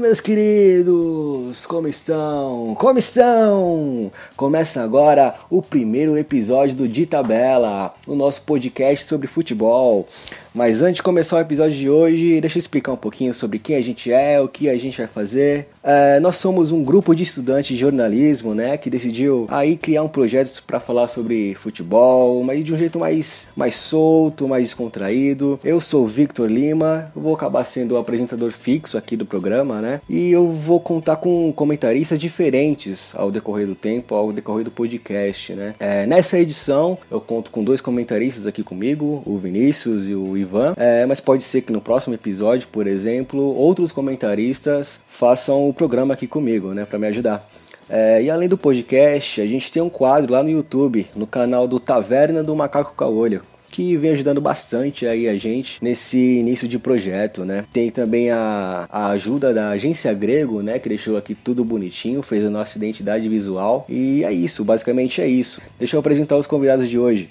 meus queridos! Como estão? Como estão? Começa agora o primeiro episódio do De Tabela, o nosso podcast sobre futebol. Mas antes de começar o episódio de hoje, deixa eu explicar um pouquinho sobre quem a gente é, o que a gente vai fazer. É, nós somos um grupo de estudantes de jornalismo, né, que decidiu aí criar um projeto para falar sobre futebol, mas de um jeito mais, mais solto, mais descontraído. Eu sou Victor Lima, vou acabar sendo o apresentador fixo aqui do programa, né, e eu vou contar com comentaristas diferentes ao decorrer do tempo, ao decorrer do podcast, né. É, nessa edição eu conto com dois comentaristas aqui comigo, o Vinícius e o Ivan, é, mas pode ser que no próximo episódio, por exemplo, outros comentaristas façam o programa aqui comigo, né, para me ajudar. É, e além do podcast, a gente tem um quadro lá no YouTube, no canal do Taverna do Macaco Caolho, que vem ajudando bastante aí a gente nesse início de projeto, né? Tem também a, a ajuda da agência Grego, né? Que deixou aqui tudo bonitinho, fez a nossa identidade visual. E é isso, basicamente é isso. Deixa eu apresentar os convidados de hoje.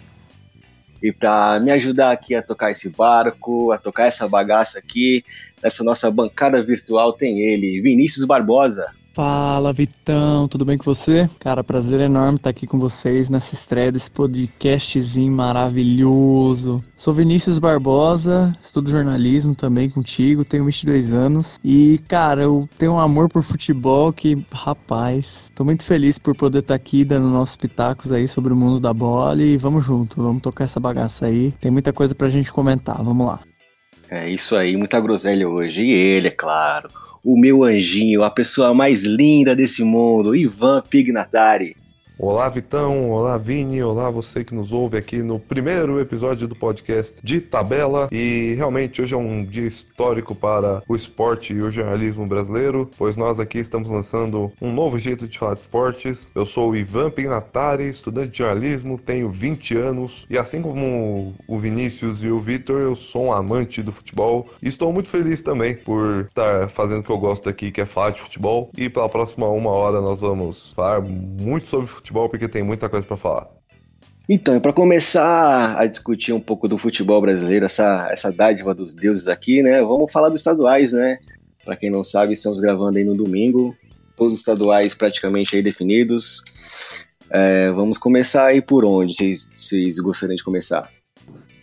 E para me ajudar aqui a tocar esse barco, a tocar essa bagaça aqui, nessa nossa bancada virtual, tem ele, Vinícius Barbosa. Fala Vitão, tudo bem com você? Cara, prazer enorme estar aqui com vocês nessa estreia desse podcastzinho maravilhoso. Sou Vinícius Barbosa, estudo jornalismo também contigo, tenho 22 anos e, cara, eu tenho um amor por futebol que, rapaz, tô muito feliz por poder estar aqui dando nossos pitacos aí sobre o mundo da bola e vamos junto, vamos tocar essa bagaça aí. Tem muita coisa pra gente comentar, vamos lá. É isso aí, muita groselha hoje. E ele, é claro o meu anjinho, a pessoa mais linda desse mundo, Ivan Pignatari. Olá, Vitão. Olá, Vini. Olá, você que nos ouve aqui no primeiro episódio do podcast de Tabela. E realmente hoje é um dia histórico para o esporte e o jornalismo brasileiro, pois nós aqui estamos lançando um novo jeito de falar de esportes. Eu sou o Ivan Pignatari, estudante de jornalismo, tenho 20 anos e assim como o Vinícius e o Vitor, eu sou um amante do futebol e estou muito feliz também por estar fazendo o que eu gosto aqui, que é falar de futebol. E pela próxima uma hora nós vamos falar muito sobre futebol futebol porque tem muita coisa para falar. Então, para começar a discutir um pouco do futebol brasileiro, essa, essa dádiva dos deuses aqui, né? Vamos falar dos estaduais, né? Para quem não sabe, estamos gravando aí no domingo, todos os estaduais praticamente aí definidos. É, vamos começar aí por onde vocês gostariam de começar?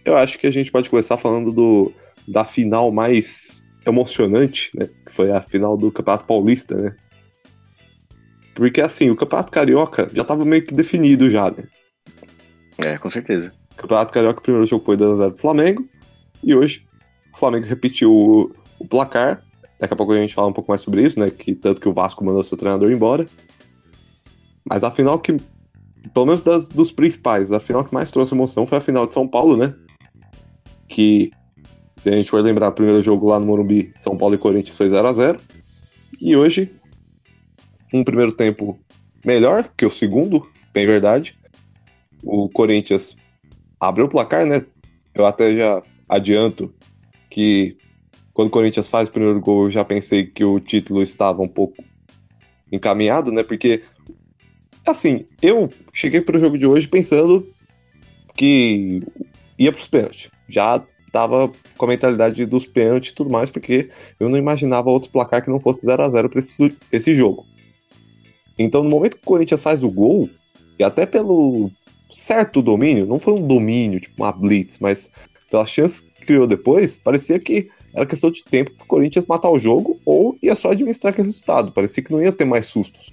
Eu acho que a gente pode começar falando do, da final mais emocionante, né? Que foi a final do Campeonato Paulista, né? Porque assim, o Campeonato Carioca já tava meio que definido já, né? É, com certeza. O Campeonato Carioca, o primeiro jogo foi 2x0 pro Flamengo. E hoje, o Flamengo repetiu o, o, placar. Daqui a pouco a gente fala um pouco mais sobre isso, né? Que tanto que o Vasco mandou seu treinador embora. Mas a final que, pelo menos das, dos principais, a final que mais trouxe emoção foi a final de São Paulo, né? Que, se a gente for lembrar, o primeiro jogo lá no Morumbi, São Paulo e Corinthians foi 0 a 0 E hoje, um primeiro tempo melhor que o segundo, bem verdade. O Corinthians abriu o placar, né? Eu até já adianto que quando o Corinthians faz o primeiro gol, eu já pensei que o título estava um pouco encaminhado, né? Porque, assim, eu cheguei para o jogo de hoje pensando que ia para os pênaltis. Já estava com a mentalidade dos pênaltis e tudo mais, porque eu não imaginava outro placar que não fosse 0 a 0 para esse, esse jogo. Então, no momento que o Corinthians faz o gol, e até pelo certo domínio, não foi um domínio, tipo uma blitz, mas pela chance que criou depois, parecia que era questão de tempo para o Corinthians matar o jogo ou ia só administrar aquele resultado. Parecia que não ia ter mais sustos.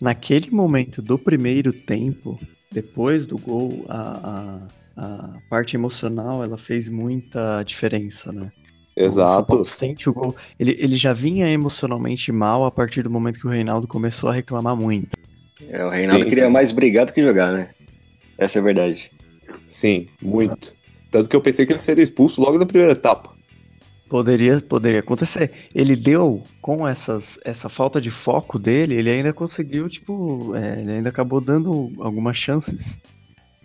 Naquele momento do primeiro tempo, depois do gol, a, a, a parte emocional ela fez muita diferença, né? Exato. sente o gol. Ele, ele já vinha emocionalmente mal a partir do momento que o Reinaldo começou a reclamar muito. É, o Reinaldo sim, queria sim. mais brigar do que jogar, né? Essa é a verdade. Sim, muito. Tanto que eu pensei que ele seria expulso logo na primeira etapa. Poderia, poderia acontecer. Ele deu, com essas, essa falta de foco dele, ele ainda conseguiu, tipo, é, ele ainda acabou dando algumas chances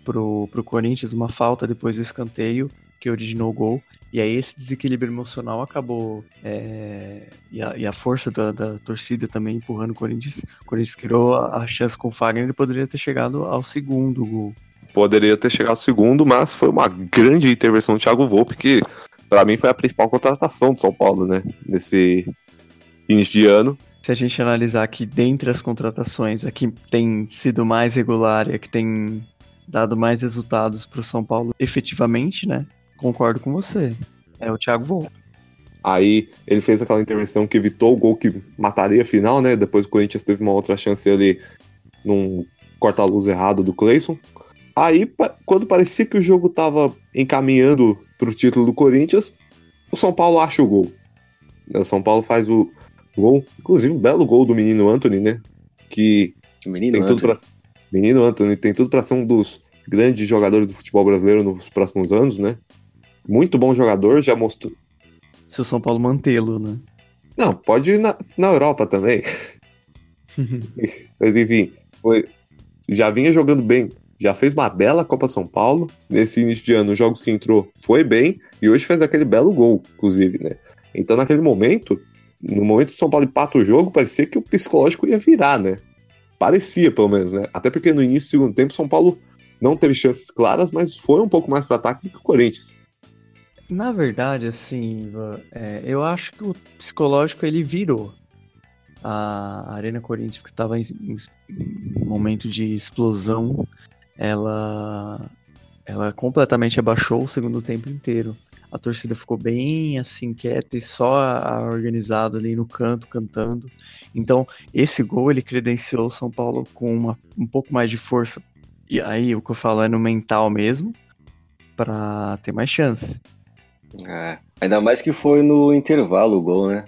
pro, pro Corinthians, uma falta depois do escanteio que originou o gol. E aí esse desequilíbrio emocional acabou. É, e, a, e, a, força da, da, torcida também empurrando o Corinthians. O Corinthians criou a, a chance com o Fagner, ele poderia ter chegado ao segundo gol. Poderia ter chegado ao segundo, mas foi uma grande intervenção do Thiago Volpe, que para mim foi a principal contratação do São Paulo, né? Nesse, início de ano. Se a gente analisar aqui dentre as contratações, a que tem sido mais regular e a que tem dado mais resultados para o São Paulo efetivamente, né? Concordo com você. É o Thiago Volpe. Aí ele fez aquela intervenção que evitou o gol que mataria a final, né? Depois o Corinthians teve uma outra chance ali num corta-luz errado do Cleison. Aí, quando parecia que o jogo tava encaminhando pro título do Corinthians, o São Paulo acha o gol. O São Paulo faz o gol, inclusive um belo gol do menino Anthony, né? Que menino tem Anthony. tudo para menino Anthony tem tudo para ser um dos grandes jogadores do futebol brasileiro nos próximos anos, né? Muito bom jogador, já mostrou. Se o São Paulo mantê-lo, né? Não, pode ir na, na Europa também. Mas enfim, foi. Já vinha jogando bem. Já fez uma bela Copa São Paulo. Nesse início de ano, os jogos que entrou foi bem. E hoje fez aquele belo gol, inclusive, né? Então, naquele momento, no momento que o São Paulo empata o jogo, parecia que o psicológico ia virar, né? Parecia, pelo menos, né? Até porque no início do segundo tempo, o São Paulo não teve chances claras, mas foi um pouco mais para ataque do que o Corinthians. Na verdade, assim, é, eu acho que o psicológico ele virou. A Arena Corinthians, que estava em, em, momento de explosão, ela, ela completamente abaixou o segundo tempo inteiro. A torcida ficou bem assim, quieta e só a, organizado ali no canto, cantando. Então, esse gol ele credenciou o São Paulo com uma, um pouco mais de força. E aí, o que eu falo é no mental mesmo, para ter mais chance. É, ainda mais que foi no intervalo o gol, né?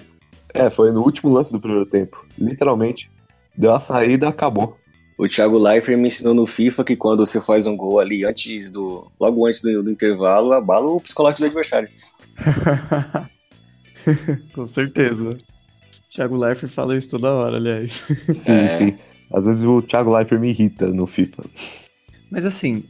É, foi no último lance do primeiro tempo. Literalmente, deu a saída acabou. O Thiago Leifert me ensinou no FIFA que quando você faz um gol ali antes do. logo antes do, do intervalo, abala o psicológico do adversário. Com certeza. Thiago Leifert fala isso toda hora, aliás. Sim, é... sim. Às vezes o Thiago Leifert me irrita no FIFA. Mas assim,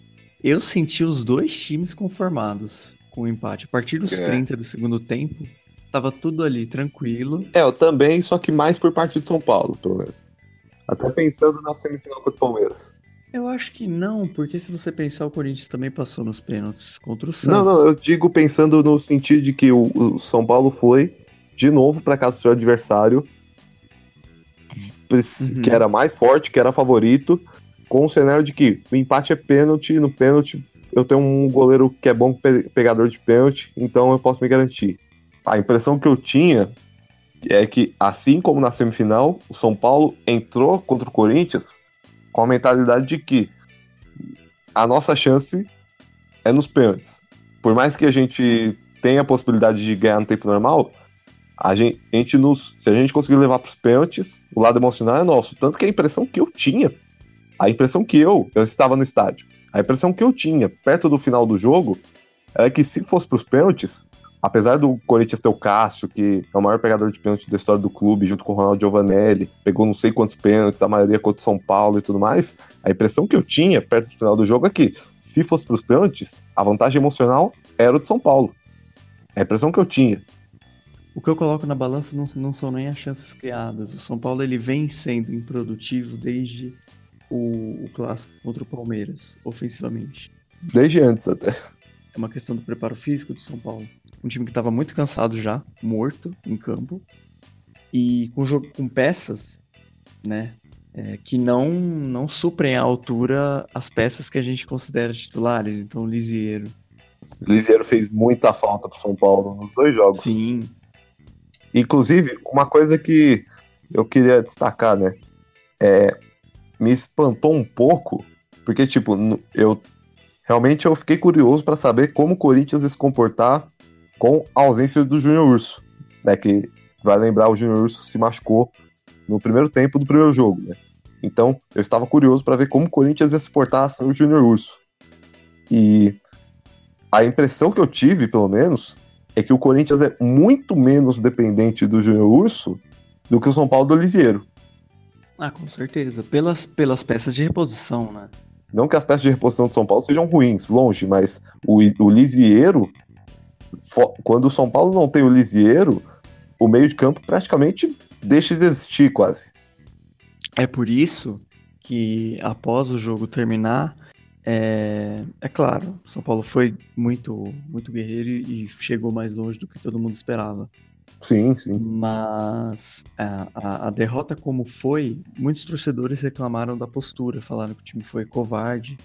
eu senti os dois times conformados com o empate. A partir dos é. 30 do segundo tempo, tava tudo ali tranquilo. É, eu também, só que mais por parte de São Paulo, pelo menos. Até pensando na semifinal contra o Palmeiras. Eu acho que não, porque se você pensar, o Corinthians também passou nos pênaltis contra o Santos. Não, não, eu digo pensando no sentido de que o, o São Paulo foi de novo para casa do seu adversário, uhum. que era mais forte, que era favorito, com o cenário de que o empate é pênalti, no pênalti eu tenho um goleiro que é bom pegador de pênalti, então eu posso me garantir. A impressão que eu tinha é que, assim como na semifinal, o São Paulo entrou contra o Corinthians com a mentalidade de que a nossa chance é nos pênaltis. Por mais que a gente tenha a possibilidade de ganhar no tempo normal, a gente, a gente nos, se a gente conseguir levar para os pênaltis, o lado emocional é nosso. Tanto que a impressão que eu tinha, a impressão que eu, eu estava no estádio, a impressão que eu tinha perto do final do jogo era que se fosse para os pênaltis, apesar do Corinthians ter o Cássio, que é o maior pegador de pênalti da história do clube, junto com o Ronaldo Giovanelli, pegou não sei quantos pênaltis, a maioria contra o São Paulo e tudo mais, a impressão que eu tinha perto do final do jogo é que, se fosse para os pênaltis, a vantagem emocional era o de São Paulo. É a impressão que eu tinha. O que eu coloco na balança não, não são nem as chances criadas. O São Paulo ele vem sendo improdutivo desde o, o clássico contra o Palmeiras, ofensivamente. Desde antes até. É uma questão do preparo físico do São Paulo um time que estava muito cansado já, morto em campo, e com, jogo, com peças, né, é, que não, não suprem à altura as peças que a gente considera titulares, então Lisieiro. Lisieiro fez muita falta pro São Paulo nos dois jogos. Sim. Inclusive, uma coisa que eu queria destacar, né, é, me espantou um pouco, porque, tipo, eu realmente eu fiquei curioso para saber como o Corinthians ia se comportar com a ausência do Júnior Urso, né? Que vai lembrar o Júnior Urso se machucou no primeiro tempo do primeiro jogo, né? Então, eu estava curioso para ver como o Corinthians ia se portar sem o Júnior Urso. E a impressão que eu tive, pelo menos, é que o Corinthians é muito menos dependente do Júnior Urso do que o São Paulo do Lisieiro. Ah, com certeza. Pelas, pelas peças de reposição, né? Não que as peças de reposição do São Paulo sejam ruins, longe, mas o, o Lisieiro quando o São Paulo não tem o Lisieiro, o meio de campo praticamente deixa de existir quase. É por isso que após o jogo terminar, é, é claro, São Paulo foi muito, muito guerreiro e chegou mais longe do que todo mundo esperava. Sim, sim. Mas a, a, a, derrota como foi, muitos torcedores reclamaram da postura, falaram que o time foi covarde.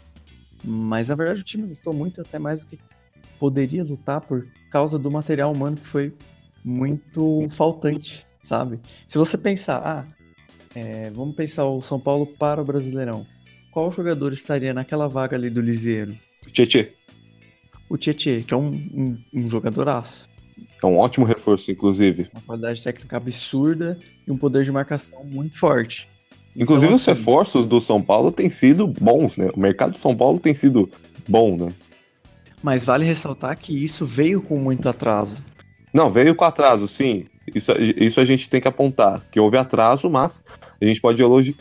Mas na verdade o time lutou muito, até mais do que poderia lutar por causa do material humano que foi muito faltante, sabe? Se você pensar, ah, é, vamos pensar o São Paulo para o Brasileirão. Qual jogador estaria naquela vaga ali do Liseiro? Tietê. O Tietê, que é um, um, um jogadoraço. É um ótimo reforço, inclusive. Uma qualidade técnica absurda e um poder de marcação muito forte. Inclusive, então, os assim, reforços do São Paulo têm sido bons, né? O mercado do São Paulo tem sido bom, né? Mas vale ressaltar que isso veio com muito atraso. Não, veio com atraso, sim. Isso, isso a gente tem que apontar, que houve atraso, mas a gente pode elogiar.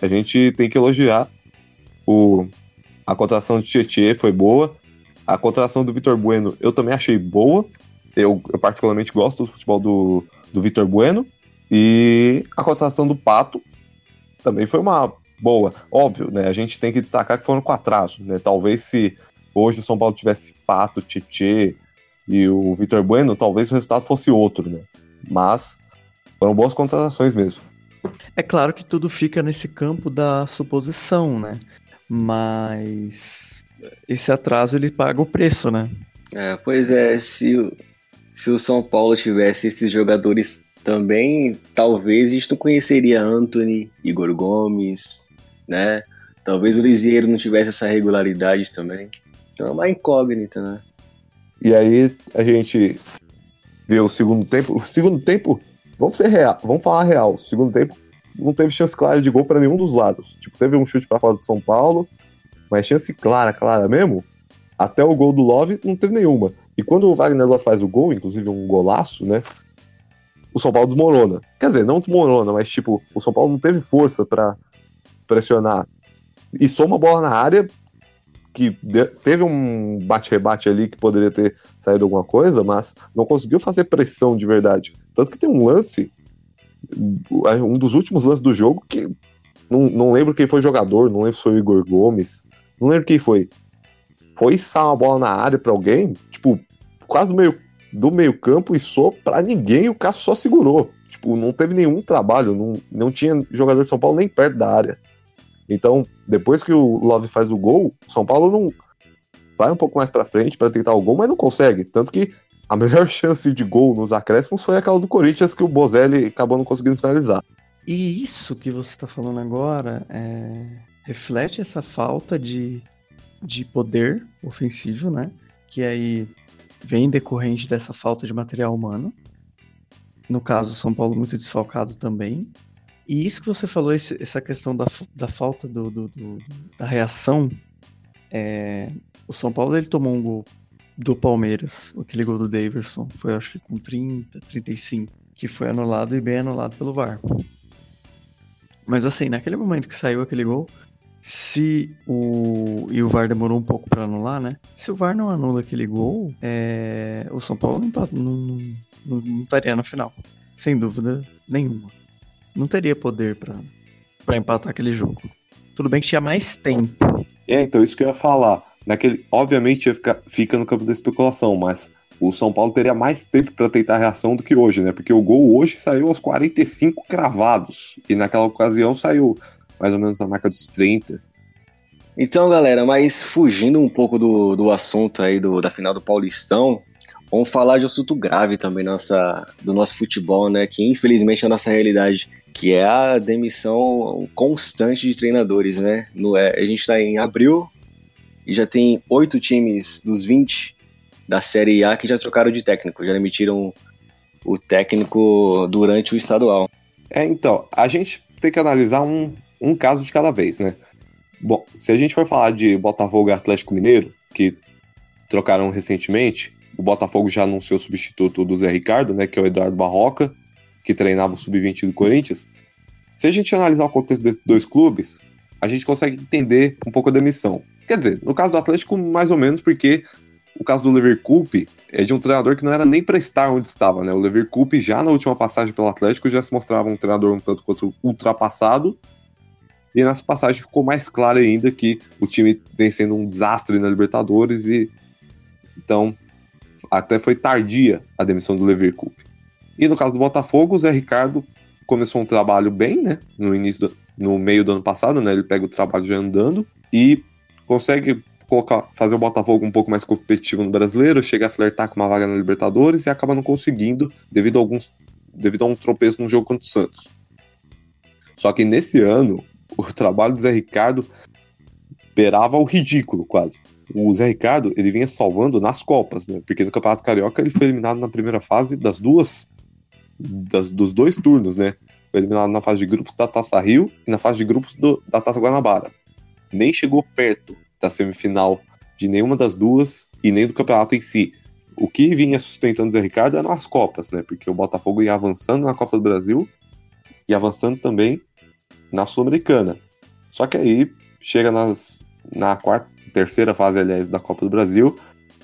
A gente tem que elogiar o, a contratação de Tietchan foi boa. A contratação do Vitor Bueno eu também achei boa. Eu, eu particularmente gosto do futebol do, do Vitor Bueno. E a contratação do Pato também foi uma boa. Óbvio, né? A gente tem que destacar que foram com atraso, né? Talvez se hoje o São Paulo tivesse Pato, Tietê e o Vitor Bueno, talvez o resultado fosse outro, né? Mas foram boas contratações mesmo. É claro que tudo fica nesse campo da suposição, né? Mas esse atraso ele paga o preço, né? É, pois é, se, se o São Paulo tivesse esses jogadores também, talvez a gente não conheceria Anthony, Igor Gomes, né? Talvez o Lisieiro não tivesse essa regularidade também. Então é uma incógnita, né? E aí a gente vê o segundo tempo. O segundo tempo, vamos ser real, vamos falar real. O segundo tempo não teve chance clara de gol para nenhum dos lados. Tipo, teve um chute para fora do São Paulo, mas chance clara, clara mesmo, até o gol do Love não teve nenhuma. E quando o Wagner Love faz o gol, inclusive um golaço, né? o São Paulo desmorona. Quer dizer, não desmorona, mas tipo, o São Paulo não teve força para pressionar. E só uma bola na área que teve um bate-rebate ali que poderia ter saído alguma coisa, mas não conseguiu fazer pressão de verdade. Tanto que tem um lance, um dos últimos lances do jogo, que não, não lembro quem foi jogador, não lembro se foi o Igor Gomes, não lembro quem foi. Foi içar uma bola na área para alguém, tipo, quase no meio do meio-campo e só para ninguém, o Cássio só segurou. Tipo, não teve nenhum trabalho, não, não tinha jogador de São Paulo nem perto da área. Então, depois que o Love faz o gol, o São Paulo não vai um pouco mais para frente para tentar o gol, mas não consegue. Tanto que a melhor chance de gol nos acréscimos foi aquela do Corinthians que o Bozelli acabou não conseguindo finalizar. E isso que você está falando agora é... reflete essa falta de, de poder ofensivo, né? Que aí vem decorrente dessa falta de material humano. No caso, São Paulo muito desfalcado também. E isso que você falou, esse, essa questão da, da falta do, do, do da reação, é, o São Paulo ele tomou um gol do Palmeiras, aquele gol do Daverson, foi acho que com 30, 35, que foi anulado e bem anulado pelo VAR. Mas assim, naquele momento que saiu aquele gol, se o. E o VAR demorou um pouco para anular, né? Se o VAR não anula aquele gol, é... o São Paulo não, não, não, não estaria na final. Sem dúvida nenhuma. Não teria poder para empatar aquele jogo. Tudo bem que tinha mais tempo. É, então isso que eu ia falar. Naquele, obviamente ia ficar, fica no campo da especulação, mas o São Paulo teria mais tempo para tentar a reação do que hoje, né? Porque o gol hoje saiu aos 45 cravados. E naquela ocasião saiu mais ou menos na marca dos 30. Então, galera, mas fugindo um pouco do, do assunto aí do, da final do Paulistão, vamos falar de um assunto grave também nossa, do nosso futebol, né? Que infelizmente é a nossa realidade, que é a demissão constante de treinadores, né? No, é, a gente está em abril e já tem oito times dos 20 da Série A que já trocaram de técnico, já demitiram o técnico durante o estadual. É, então, a gente tem que analisar um, um caso de cada vez, né? Bom, se a gente for falar de Botafogo e Atlético Mineiro, que trocaram recentemente, o Botafogo já anunciou o substituto do Zé Ricardo, né, que é o Eduardo Barroca, que treinava o sub-20 do Corinthians. Se a gente analisar o contexto desses dois clubes, a gente consegue entender um pouco a demissão. Quer dizer, no caso do Atlético, mais ou menos, porque o caso do Leverkusen é de um treinador que não era nem para estar onde estava, né? O Leverkusen já na última passagem pelo Atlético já se mostrava um treinador um tanto quanto ultrapassado e nessa passagem ficou mais claro ainda que o time vem sendo um desastre na Libertadores e então até foi tardia a demissão do Leverkusen. E no caso do Botafogo, o Zé Ricardo começou um trabalho bem, né? No início, do, no meio do ano passado, né? Ele pega o trabalho já andando e consegue colocar, fazer o Botafogo um pouco mais competitivo no brasileiro, chega a flertar com uma vaga na Libertadores e acaba não conseguindo devido a alguns devido a um tropeço no jogo contra o Santos. Só que nesse ano, o trabalho do Zé Ricardo beirava o ridículo quase. O Zé Ricardo, ele vinha salvando nas Copas, né? Porque no Campeonato Carioca ele foi eliminado na primeira fase das duas das, dos dois turnos, né? Foi eliminado na fase de grupos da Taça Rio e na fase de grupos do, da Taça Guanabara. Nem chegou perto da semifinal de nenhuma das duas e nem do campeonato em si. O que vinha sustentando o Zé Ricardo eram as Copas, né? Porque o Botafogo ia avançando na Copa do Brasil e avançando também na Sul-Americana. Só que aí chega nas, na quarta, terceira fase, aliás, da Copa do Brasil,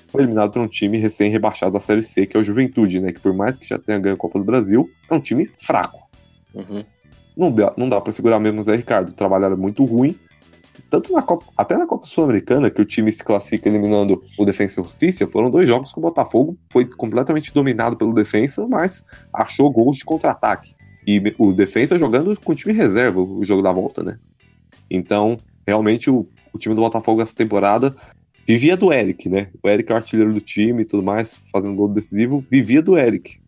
foi eliminado por um time recém-rebaixado da Série C, que é o Juventude, né? Que por mais que já tenha ganho a Copa do Brasil, é um time fraco. Uhum. Não dá, não dá para segurar mesmo o Zé Ricardo. Era muito ruim. Tanto na Copa, até na Copa Sul-Americana, que o time se classifica eliminando o Defensa e Justiça, foram dois jogos que o Botafogo foi completamente dominado pelo Defensa, mas achou gols de contra-ataque. E o Defensa jogando com o time reserva, o jogo da volta, né? Então, realmente, o, o time do Botafogo essa temporada vivia do Eric, né? O Eric é o artilheiro do time e tudo mais, fazendo gol decisivo, vivia do Eric.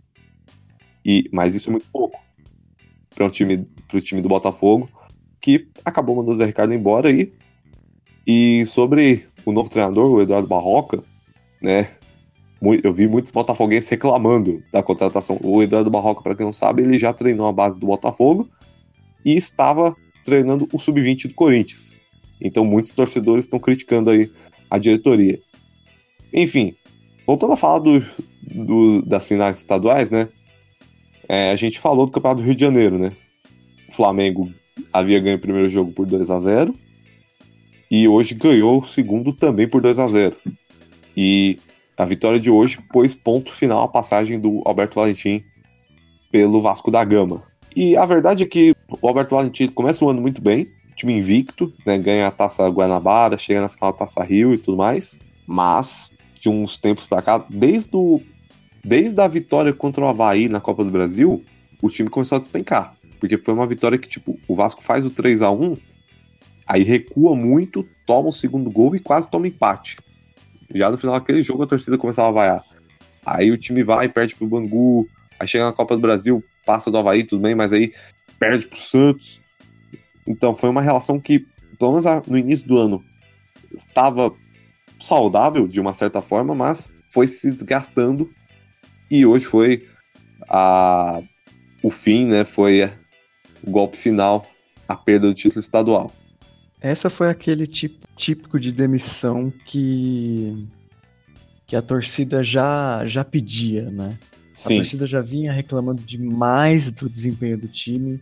E, mas isso é muito pouco para um time, o time do Botafogo, que acabou mandando o Zé Ricardo embora aí. E sobre o novo treinador, o Eduardo Barroca, né? Eu vi muitos botafoguenses reclamando da contratação. O Eduardo Barroca, para quem não sabe, ele já treinou a base do Botafogo e estava treinando o sub-20 do Corinthians. Então muitos torcedores estão criticando aí a diretoria. Enfim, voltando a falar do, do das finais estaduais, né? É, a gente falou do Campeonato do Rio de Janeiro, né? O Flamengo havia ganho o primeiro jogo por 2 a 0 e hoje ganhou o segundo também por 2 a 0 E a vitória de hoje pôs ponto final à passagem do Alberto Valentim pelo Vasco da Gama. E a verdade é que o Alberto Valentim começa o ano muito bem, time invicto, né, ganha a Taça Guanabara, chega na final da Taça Rio e tudo mais, mas de uns tempos para cá, desde, o, desde a vitória contra o Havaí na Copa do Brasil, o time começou a despencar, porque foi uma vitória que, tipo, o Vasco faz o 3 a 1 aí recua muito, toma o segundo gol e quase toma empate. Já no final daquele jogo a torcida começava a vaiar. Aí o time vai, perde pro Bangu, aí chega na Copa do Brasil, passa do Havaí, tudo bem, mas aí perde pro Santos. Então foi uma relação que, pelo menos no início do ano, estava saudável de uma certa forma, mas foi se desgastando e hoje foi a, o fim, né? Foi o golpe final, a perda do título estadual. Essa foi aquele tipo típico de demissão que que a torcida já já pedia, né? Sim. A torcida já vinha reclamando demais do desempenho do time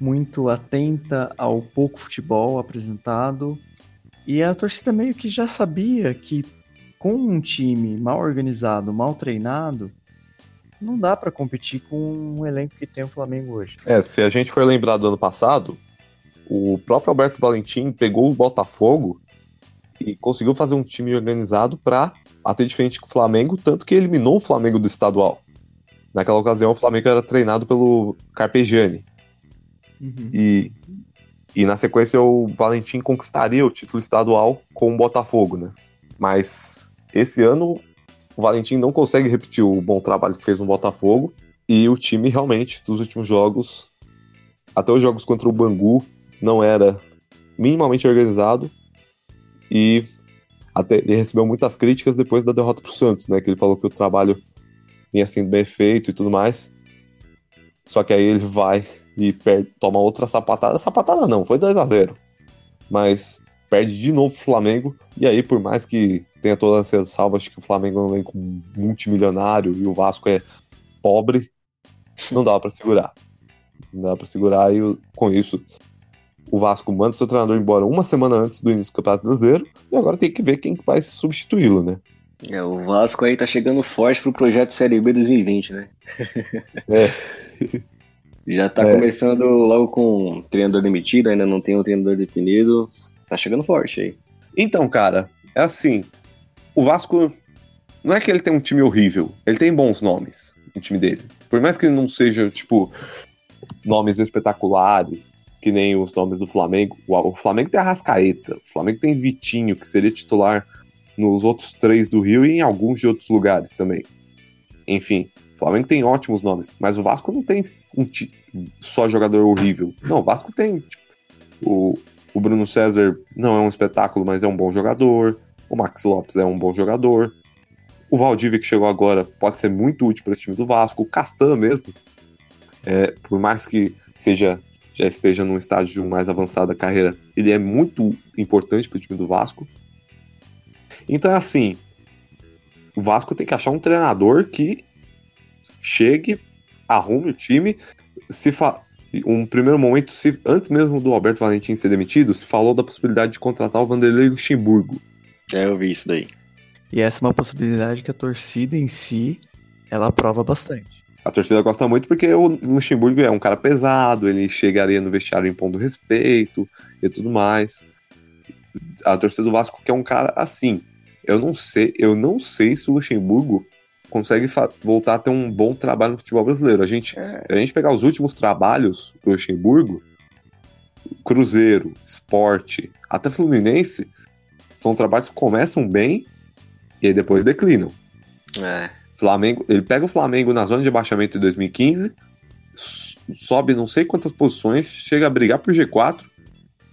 muito atenta ao pouco futebol apresentado. E a torcida meio que já sabia que com um time mal organizado, mal treinado, não dá para competir com um elenco que tem o Flamengo hoje. É, se a gente for lembrar do ano passado, o próprio Alberto Valentim pegou o Botafogo e conseguiu fazer um time organizado para bater de frente com o Flamengo, tanto que eliminou o Flamengo do estadual. Naquela ocasião, o Flamengo era treinado pelo Carpegiani. Uhum. E, e na sequência o Valentim conquistaria o título estadual com o Botafogo, né? Mas esse ano o Valentim não consegue repetir o bom trabalho que fez no Botafogo e o time realmente dos últimos jogos, até os jogos contra o Bangu, não era minimamente organizado e até ele recebeu muitas críticas depois da derrota para o Santos, né? Que ele falou que o trabalho vinha sendo bem feito e tudo mais. Só que aí ele vai e perde, toma outra sapatada. Sapatada não, foi 2 a 0 Mas perde de novo o Flamengo. E aí, por mais que tenha todas as salvas que o Flamengo é um elenco multimilionário e o Vasco é pobre, não dava para segurar. Não dava para segurar e com isso o Vasco manda seu treinador embora uma semana antes do início do Campeonato Brasileiro e agora tem que ver quem vai substituí-lo, né? É, o Vasco aí tá chegando forte pro projeto Série B 2020, né? É. Já tá é. começando logo com o treinador demitido, ainda não tem o um treinador definido. Tá chegando forte aí. Então, cara, é assim. O Vasco. Não é que ele tem um time horrível. Ele tem bons nomes no time dele. Por mais que não seja, tipo, nomes espetaculares, que nem os nomes do Flamengo. O Flamengo tem a Rascaeta, o Flamengo tem Vitinho, que seria titular nos outros três do Rio e em alguns de outros lugares também. Enfim, o Flamengo tem ótimos nomes, mas o Vasco não tem um só jogador horrível. Não, o Vasco tem tipo, o, o Bruno César não é um espetáculo, mas é um bom jogador. O Max Lopes é um bom jogador. O Valdívia, que chegou agora, pode ser muito útil para esse time do Vasco. O Castan mesmo, é, por mais que seja já esteja num estágio mais avançado da carreira, ele é muito importante para o time do Vasco. Então, assim, o Vasco tem que achar um treinador que chegue, arrume o time. Se fa... Um primeiro momento, se... antes mesmo do Alberto Valentim ser demitido, se falou da possibilidade de contratar o Vanderlei Luxemburgo. É, eu vi isso daí. E essa é uma possibilidade que a torcida em si, ela aprova bastante. A torcida gosta muito porque o Luxemburgo é um cara pesado, ele chegaria no vestiário impondo respeito e tudo mais. A torcida do Vasco quer um cara assim. Eu não sei, eu não sei se o Luxemburgo consegue voltar a ter um bom trabalho no futebol brasileiro. A gente, é. se a gente pegar os últimos trabalhos do Luxemburgo, Cruzeiro, Esporte, até Fluminense, são trabalhos que começam bem e aí depois declinam. É. Flamengo, ele pega o Flamengo na zona de abaixamento em 2015, sobe não sei quantas posições, chega a brigar por G4.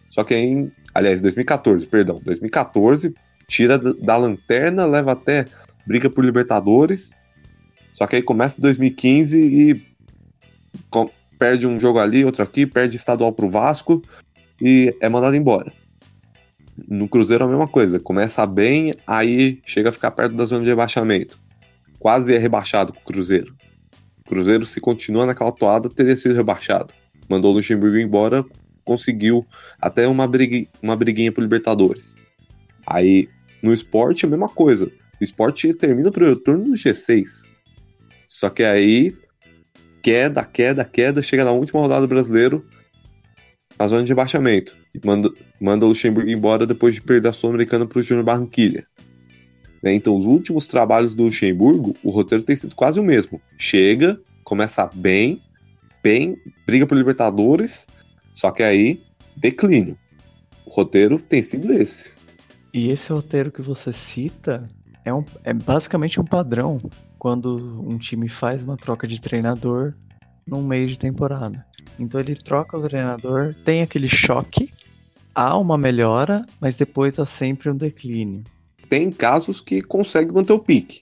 Só que em, aliás, 2014, perdão, 2014, tira da lanterna, leva até briga por Libertadores. Só que aí começa 2015 e com, perde um jogo ali, outro aqui, perde estadual pro Vasco e é mandado embora. No Cruzeiro a mesma coisa, começa bem, aí chega a ficar perto da zona de rebaixamento quase é rebaixado com o Cruzeiro. O Cruzeiro, se continua naquela toada, teria sido rebaixado. Mandou o Luxemburgo embora, conseguiu até uma, brigui, uma briguinha pro Libertadores. Aí, no esporte, a mesma coisa. O esporte termina pro retorno no G6. Só que aí, queda, queda, queda, chega na última rodada do brasileiro, na zona de rebaixamento. E manda, manda o Luxemburgo embora depois de perder a Sul-Americana pro Júnior Barranquilha. Né? Então, os últimos trabalhos do Luxemburgo, o roteiro tem sido quase o mesmo. Chega, começa bem, bem, briga por Libertadores, só que aí declínio. O roteiro tem sido esse. E esse roteiro que você cita é, um, é basicamente um padrão quando um time faz uma troca de treinador num meio de temporada. Então ele troca o treinador, tem aquele choque, há uma melhora, mas depois há sempre um declínio tem casos que consegue manter o pique.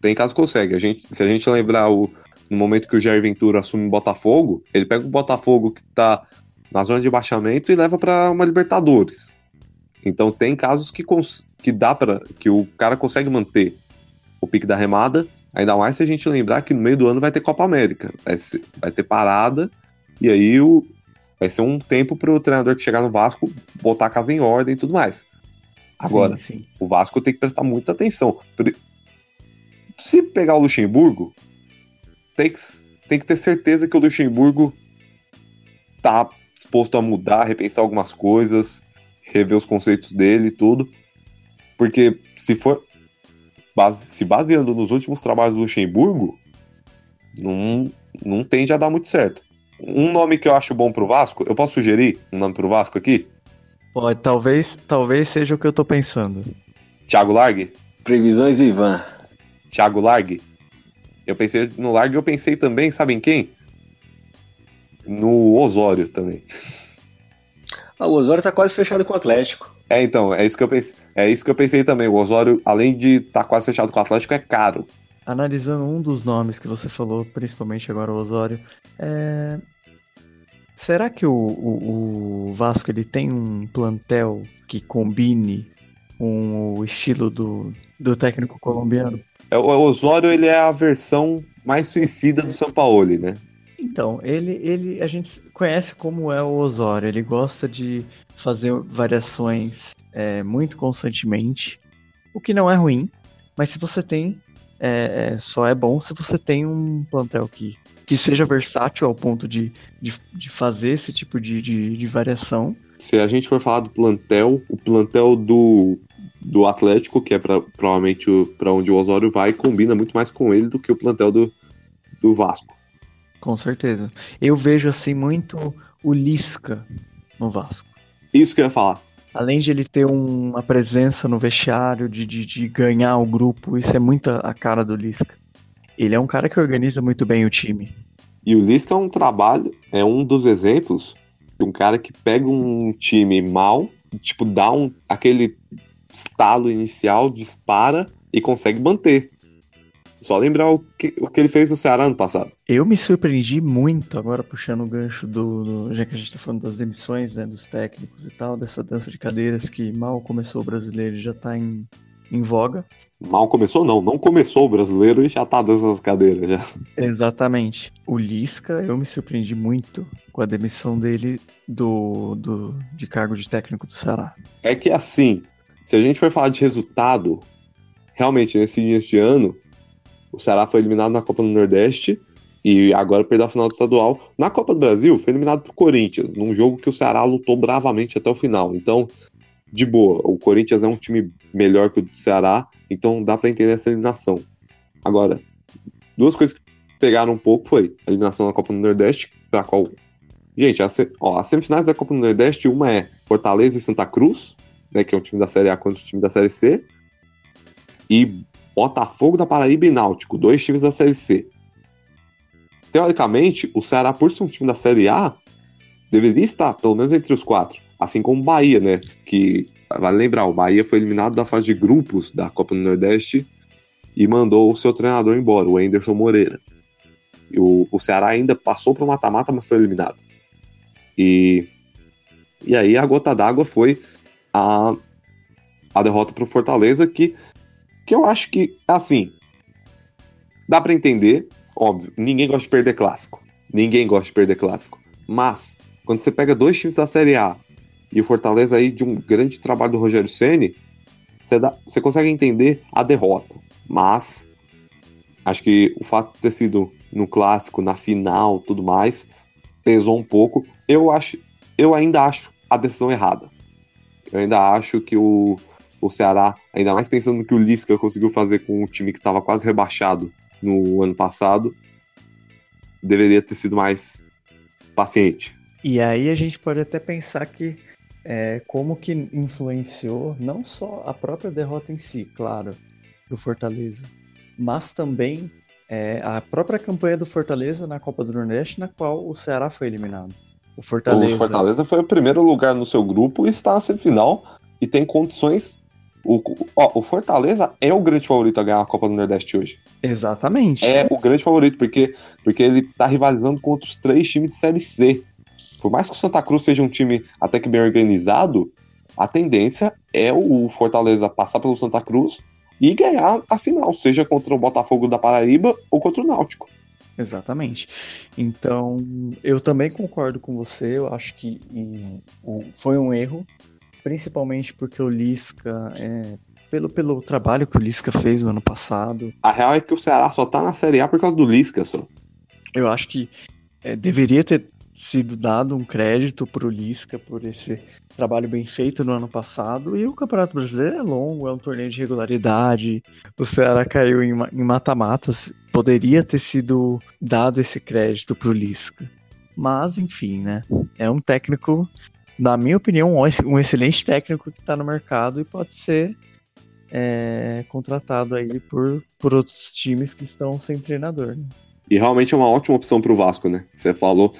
Tem casos que consegue. A gente, se a gente lembrar o, no momento que o Jair Ventura assume o Botafogo, ele pega o Botafogo que tá na zona de baixamento e leva para uma Libertadores. Então tem casos que, que dá para que o cara consegue manter o pique da remada, ainda mais se a gente lembrar que no meio do ano vai ter Copa América, vai, ser, vai ter parada e aí o, vai ser um tempo para o treinador que chegar no Vasco botar a casa em ordem e tudo mais. Agora, sim, sim. o Vasco tem que prestar muita atenção. Se pegar o Luxemburgo, tem que, tem que ter certeza que o Luxemburgo tá disposto a mudar, repensar algumas coisas, rever os conceitos dele e tudo. Porque se for base, se baseando nos últimos trabalhos do Luxemburgo, não, não tende a dar muito certo. Um nome que eu acho bom pro Vasco, eu posso sugerir um nome pro Vasco aqui? Pode, talvez, talvez seja o que eu tô pensando. Thiago Largue? Previsões Ivan. Thiago Largue? Eu pensei no Largue, eu pensei também, sabem quem? No Osório também. Ah, o Osório tá quase fechado com o Atlético. É, então, é isso que eu pensei, é isso que eu pensei também. O Osório, além de estar tá quase fechado com o Atlético, é caro. Analisando um dos nomes que você falou, principalmente agora o Osório, é... Será que o, o, o, Vasco ele tem um plantel que combine com o estilo do, do técnico colombiano? É, o Osório ele é a versão mais suicida do São Paulo, né? Então, ele, ele a gente conhece como é o Osório. Ele gosta de fazer variações é, muito constantemente, o que não é ruim, mas se você tem, é, é só é bom se você tem um plantel que que seja versátil ao ponto de, de, de fazer esse tipo de, de, de, variação. Se a gente for falar do plantel, o plantel do, do Atlético, que é pra, provavelmente para onde o Osório vai, combina muito mais com ele do que o plantel do, do Vasco. Com certeza. Eu vejo assim muito o Lisca no Vasco. Isso que eu ia falar. Além de ele ter uma presença no vestiário, de, de, de ganhar o grupo, isso é muito a cara do Lisca. Ele é um cara que organiza muito bem o time. E o Lisca é um trabalho, é um dos exemplos de um cara que pega um time mal, tipo, dá um, aquele estalo inicial, dispara e consegue manter. Só lembrar o que, o que ele fez no Ceará ano passado. Eu me surpreendi muito, agora puxando o gancho do, do, Já que a gente tá falando das demissões, né? Dos técnicos e tal, dessa dança de cadeiras que mal começou o brasileiro e já tá em, em voga. Mal começou, não. Não começou o brasileiro e já tá dançando as cadeiras já. Exatamente. O Lisca, eu me surpreendi muito com a demissão dele do, do, de cargo de técnico do Ceará. É que assim, se a gente for falar de resultado, realmente nesse início de ano, o Ceará foi eliminado na Copa do Nordeste e agora perdeu a final do estadual. Na Copa do Brasil, foi eliminado pro Corinthians, num jogo que o Ceará lutou bravamente até o final. Então, de boa, o Corinthians é um time melhor que o do Ceará, então dá para entender essa eliminação. Agora, duas coisas que pegaram um pouco foi a eliminação na Copa do Nordeste, para qual. Gente, ó, as semifinais da Copa do Nordeste, uma é Fortaleza e Santa Cruz, né, que é um time da Série A contra o time da Série C. E Botafogo da Paraíba e Náutico, dois times da Série C. Teoricamente, o Ceará, por ser um time da Série A, deveria estar, pelo menos entre os quatro. Assim como o Bahia, né? Que, vale lembrar, o Bahia foi eliminado da fase de grupos da Copa do Nordeste e mandou o seu treinador embora, o Anderson Moreira. E o, o Ceará ainda passou para o mata-mata, mas foi eliminado. E, e aí a gota d'água foi a, a derrota para o Fortaleza, que que eu acho que, assim, dá para entender, óbvio, ninguém gosta de perder clássico. Ninguém gosta de perder clássico. Mas, quando você pega dois times da Série A e o Fortaleza aí de um grande trabalho do Rogério Ceni, você, você consegue entender a derrota. Mas, acho que o fato de ter sido no clássico, na final, tudo mais, pesou um pouco. Eu acho, eu ainda acho a decisão errada. Eu ainda acho que o o Ceará, ainda mais pensando no que o Lisca conseguiu fazer com o time que estava quase rebaixado no ano passado, deveria ter sido mais paciente. E aí a gente pode até pensar que é, como que influenciou não só a própria derrota em si, claro, do Fortaleza, mas também é, a própria campanha do Fortaleza na Copa do Nordeste, na qual o Ceará foi eliminado. O Fortaleza. O Fortaleza foi o primeiro lugar no seu grupo e está na semifinal e tem condições o, ó, o Fortaleza é o grande favorito a ganhar a Copa do Nordeste hoje. Exatamente. É o grande favorito, porque, porque ele tá rivalizando contra os três times de Série C. Por mais que o Santa Cruz seja um time até que bem organizado, a tendência é o Fortaleza passar pelo Santa Cruz e ganhar a final, seja contra o Botafogo da Paraíba ou contra o Náutico. Exatamente. Então, eu também concordo com você. Eu acho que foi um erro principalmente porque o Lisca, é, pelo, pelo trabalho que o Lisca fez no ano passado. A real é que o Ceará só tá na Série A por causa do Lisca, só. Eu acho que é, deveria ter sido dado um crédito pro Lisca por esse trabalho bem feito no ano passado. E o Campeonato Brasileiro é longo, é um torneio de regularidade. O Ceará caiu em mata-matas. Poderia ter sido dado esse crédito pro Lisca. Mas, enfim, né? É um técnico na minha opinião, um excelente técnico que está no mercado e pode ser é, contratado aí por, por outros times que estão sem treinador. Né? E realmente é uma ótima opção para o Vasco, né? Você falou,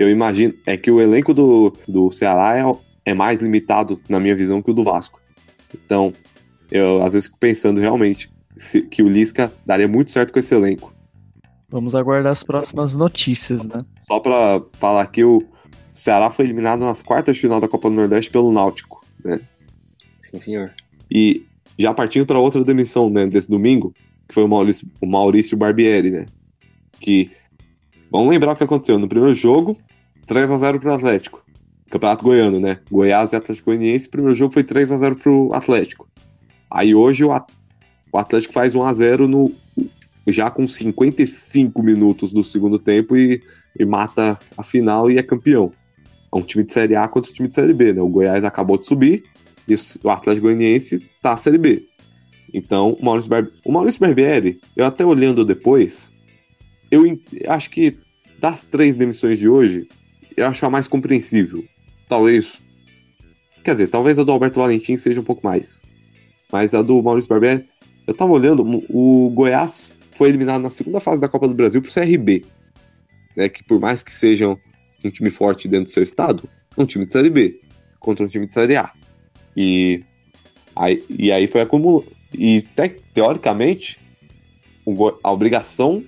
eu imagino, é que o elenco do, do Ceará é, é mais limitado, na minha visão, que o do Vasco. Então, eu às vezes fico pensando realmente se, que o Lisca daria muito certo com esse elenco. Vamos aguardar as próximas notícias, né? Só para falar que o, o Ceará foi eliminado nas quartas de final da Copa do Nordeste pelo Náutico, né? Sim, senhor. E já partindo para outra demissão, né, desse domingo, que foi o Maurício, o Maurício Barbieri, né? Que vamos lembrar o que aconteceu no primeiro jogo, 3 a 0 pro Atlético. Campeonato Goiano, né? Goiás e Atlético Goianiense, o primeiro jogo foi 3 a 0 pro Atlético. Aí hoje o, o Atlético faz 1 a 0 no já com 55 minutos do segundo tempo e, e mata a final e é campeão é um time de Série A contra um time de Série B, né? O Goiás acabou de subir e o Atlético Goianiense tá Série B. Então, o Maurício, Bar... o Maurício Barbieri, eu até olhando depois, eu acho que das três demissões de hoje, eu acho a mais compreensível. Talvez. Quer dizer, talvez a do Alberto Valentim seja um pouco mais. Mas a do Maurício Barbieri, eu tava olhando, o Goiás foi eliminado na segunda fase da Copa do Brasil pro CRB. Né, que por mais que sejam um time forte dentro do seu estado, um time de Série B contra um time de Série A. E aí, e aí foi acumulando. E te- teoricamente, a obrigação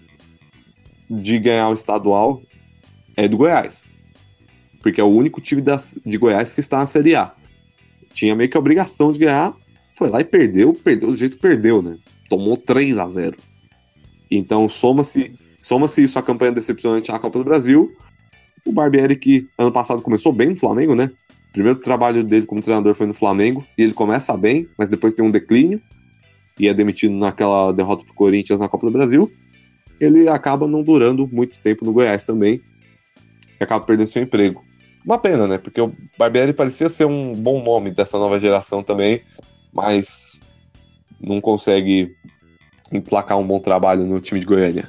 de ganhar o estadual é do Goiás. Porque é o único time das, de Goiás que está na Série A. Tinha meio que a obrigação de ganhar, foi lá e perdeu, perdeu do jeito que perdeu, né? Tomou 3 a 0 Então soma-se soma-se isso à campanha decepcionante na Copa do Brasil. O Barbieri, que ano passado começou bem no Flamengo, né? O primeiro trabalho dele como treinador foi no Flamengo, e ele começa bem, mas depois tem um declínio, e é demitido naquela derrota pro Corinthians na Copa do Brasil. Ele acaba não durando muito tempo no Goiás também, e acaba perdendo seu emprego. Uma pena, né? Porque o Barbieri parecia ser um bom nome dessa nova geração também, mas não consegue emplacar um bom trabalho no time de Goiânia.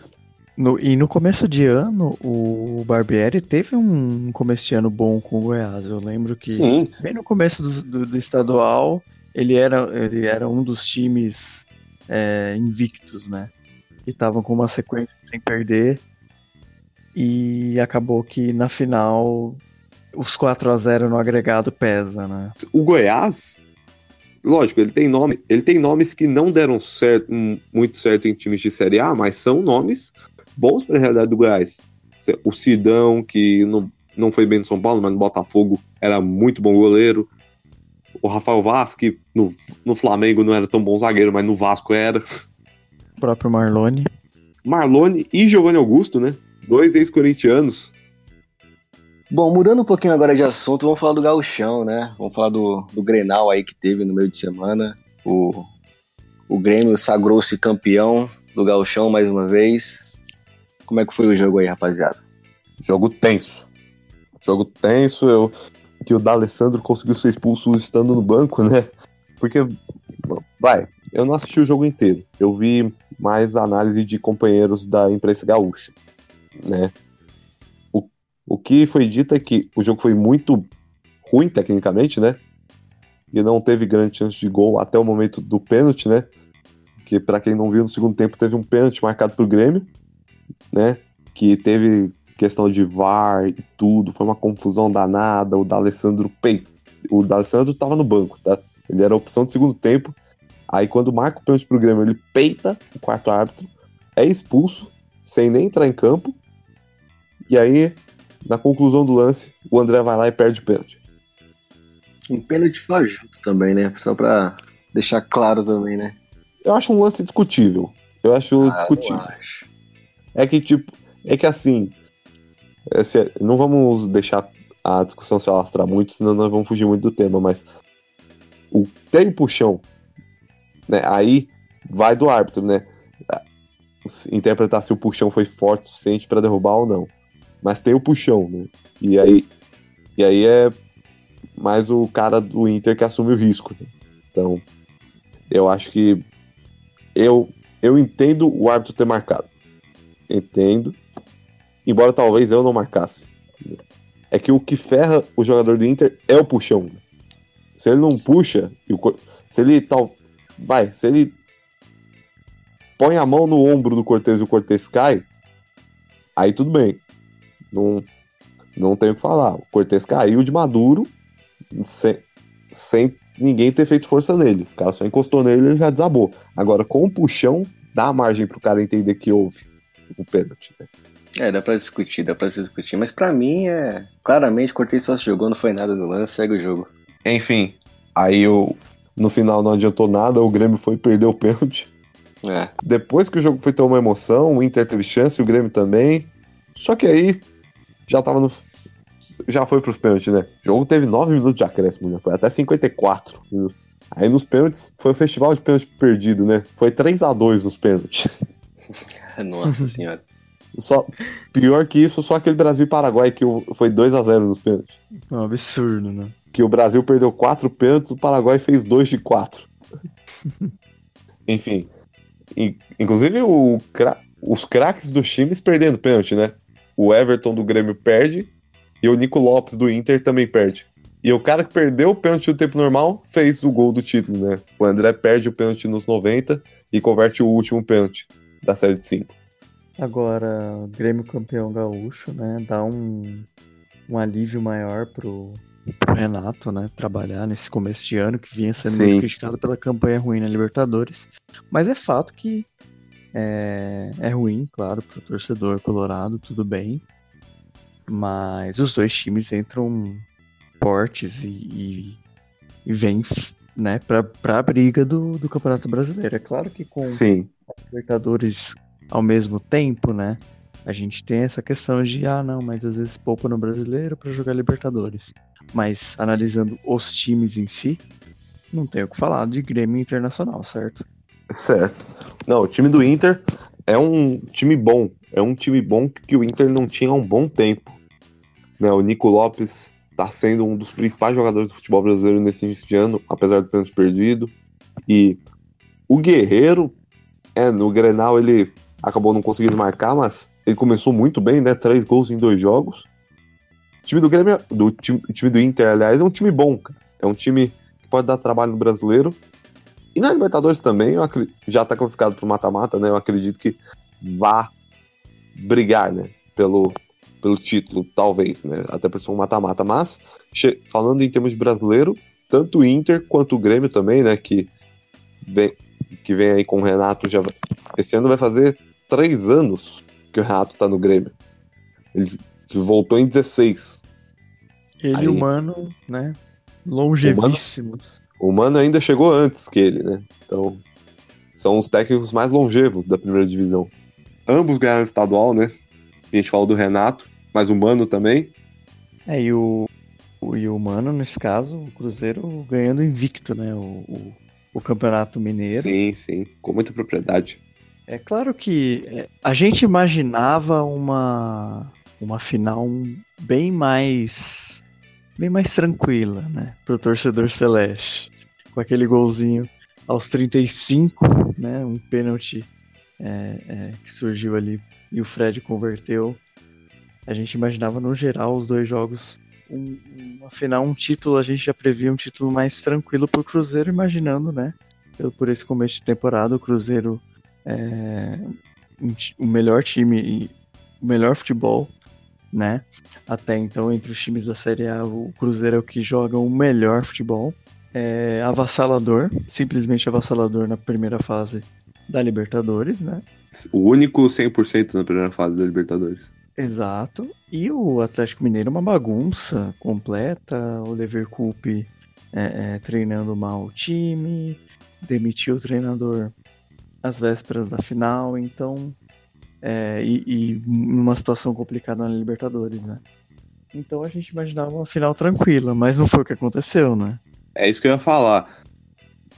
No- e no começo de ano, o Barbieri teve um começo de ano bom com o Goiás. Eu lembro que Sim, bem no começo do, do- do estadual, ele era, ele era um dos times é, invictos, né? Que estavam com uma sequência sem perder. E acabou que na final os 4 a 0 no agregado pesa, né? o Goiás, lógico, ele tem nome, ele tem nomes que não deram certo, hum, muito certo em times de Série A, mas são nomes bons para a realidade do Goiás. O Sidão, que não, não foi bem no São Paulo, mas no Botafogo era muito bom goleiro. O Rafael Vaz, que no, no Flamengo não era tão bom zagueiro, mas no Vasco era. Próprio Marlone. Marlone e Giovanni Augusto, né? Dois ex-corintianos. Bom, mudando um pouquinho agora de assunto, vamos falar do gauchão, né? Vamos falar do, do Grenal aí que teve no meio de semana. O, o Grêmio sagrou-se campeão do gauchão mais uma vez. Como é que foi o jogo aí, rapaziada? Jogo tenso. Jogo tenso, eu, que o D'Alessandro conseguiu ser expulso estando no banco, né? Porque, vai, eu não assisti o jogo inteiro. Eu vi mais análise de companheiros da imprensa gaúcha, né? O, o que foi dito é que o jogo foi muito ruim tecnicamente, né? E não teve grande chance de gol até o momento do pênalti, né? Que para quem não viu no segundo tempo teve um pênalti marcado pro Grêmio, né? Que teve questão de VAR e tudo, foi uma confusão danada. O D'Alessandro pei... o D'Alessandro tava no banco, tá? Ele era opção de segundo tempo. Aí quando marca o pênalti pro Grêmio, ele peita o quarto árbitro, é expulso, sem nem entrar em campo. E aí, na conclusão do lance, o André vai lá e perde o pênalti. Um pênalti fajuto também, né? Só pra deixar claro também, né? Eu acho um lance discutível. Eu acho Ah, discutível. acho. É que, tipo, é que assim. é, não vamos deixar a discussão se alastrar muito, senão nós vamos fugir muito do tema, mas. O, tem o puxão. Né, aí vai do árbitro, né? Interpretar se o puxão foi forte o suficiente pra derrubar ou não. Mas tem o puxão, né? E aí. E aí é mais o cara do Inter que assume o risco. né? Então, eu acho que. Eu, eu entendo o árbitro ter marcado. Entendo. Embora talvez eu não marcasse. É que o que ferra o jogador do Inter é o puxão. Se ele não puxa, se ele tal. Vai, se ele põe a mão no ombro do Cortez e o Cortez cai, aí tudo bem. Não, não tenho o que falar. O Cortez caiu de maduro sem, sem ninguém ter feito força nele. O cara só encostou nele e ele já desabou. Agora, com o puxão, dá margem pro cara entender que houve o pênalti. né? É, dá pra discutir, dá pra se discutir. Mas pra mim é. Claramente, Cortez só se jogou, não foi nada no lance, segue o jogo. Enfim, aí eu, no final não adiantou nada, o Grêmio foi perder o pênalti. É. Depois que o jogo foi ter uma emoção, o Inter teve chance, o Grêmio também. Só que aí já tava no. Já foi pros pênaltis, né? O jogo teve 9 minutos de acréscimo, né? Foi até 54 minutos. Aí nos pênaltis foi o festival de pênalti perdido, né? Foi 3 a 2 nos pênaltis. Nossa senhora. Só, pior que isso, só aquele Brasil e Paraguai que foi 2 a 0 nos pênaltis. É um absurdo, né? Que o Brasil perdeu quatro pênaltis, o Paraguai fez dois de quatro. Enfim. In- inclusive, o, cra- os craques dos times perdendo pênalti, né? O Everton do Grêmio perde e o Nico Lopes do Inter também perde. E o cara que perdeu o pênalti no tempo normal fez o gol do título, né? O André perde o pênalti nos 90 e converte o último pênalti da série de 5. Agora, Grêmio campeão gaúcho, né? Dá um, um alívio maior pro, pro Renato, né? Trabalhar nesse começo de ano que vinha sendo Sim. muito criticado pela campanha ruim na Libertadores. Mas é fato que é, é ruim, claro, pro torcedor colorado, tudo bem. Mas os dois times entram fortes e, e, e vêm né, pra, pra briga do, do Campeonato Brasileiro. É claro que com Sim. Libertadores ao mesmo tempo, né? A gente tem essa questão de, ah, não, mas às vezes poupa no brasileiro para jogar Libertadores. Mas analisando os times em si, não tenho o que falar de Grêmio Internacional, certo? Certo. Não, o time do Inter é um time bom. É um time bom que o Inter não tinha há um bom tempo. Né, o Nico Lopes tá sendo um dos principais jogadores do futebol brasileiro nesse início de ano, apesar do pênalti perdido. E o Guerreiro, é, no Grenal ele acabou não conseguindo marcar, mas ele começou muito bem, né? Três gols em dois jogos. O time do Grêmio, do time, time do Inter, aliás, é um time bom, cara. É um time que pode dar trabalho no brasileiro. E na Libertadores também, acri- já tá classificado pro mata-mata, né? Eu acredito que vá brigar, né? Pelo, pelo título, talvez, né? Até por ser um mata-mata. Mas, falando em termos de brasileiro, tanto o Inter quanto o Grêmio também, né? Que vem, que vem aí com o Renato já. Esse ano vai fazer três anos que o Renato tá no Grêmio. Ele voltou em 16. Ele Aí- e o Mano, né? Longevíssimos. O Mano ainda chegou antes que ele, né? Então, são os técnicos mais longevos da primeira divisão. Ambos ganharam estadual, né? A gente falou do Renato, mas o Mano também. É, e o, o, e o Mano, nesse caso, o Cruzeiro ganhando invicto, né? O, o, o Campeonato Mineiro. Sim, sim, com muita propriedade. É claro que é, a gente imaginava uma, uma final bem mais bem mais tranquila, né, pro torcedor celeste, com aquele golzinho aos 35, né, um pênalti é, é, que surgiu ali e o Fred converteu. A gente imaginava no geral os dois jogos um, uma final, um título, a gente já previa um título mais tranquilo pro Cruzeiro, imaginando, né, por esse começo de temporada o Cruzeiro é, o melhor time o melhor futebol, né? Até então, entre os times da Série A, o Cruzeiro é o que joga o melhor futebol. É avassalador, simplesmente avassalador na primeira fase da Libertadores, né? O único 100% na primeira fase da Libertadores. Exato. E o Atlético Mineiro é uma bagunça completa. O Leverkusen é, é, treinando mal o time, demitiu o treinador às vésperas da final, então. é, e, e numa situação complicada na Libertadores, né? Então a gente imaginava uma final tranquila, mas não foi o que aconteceu, né? É isso que eu ia falar.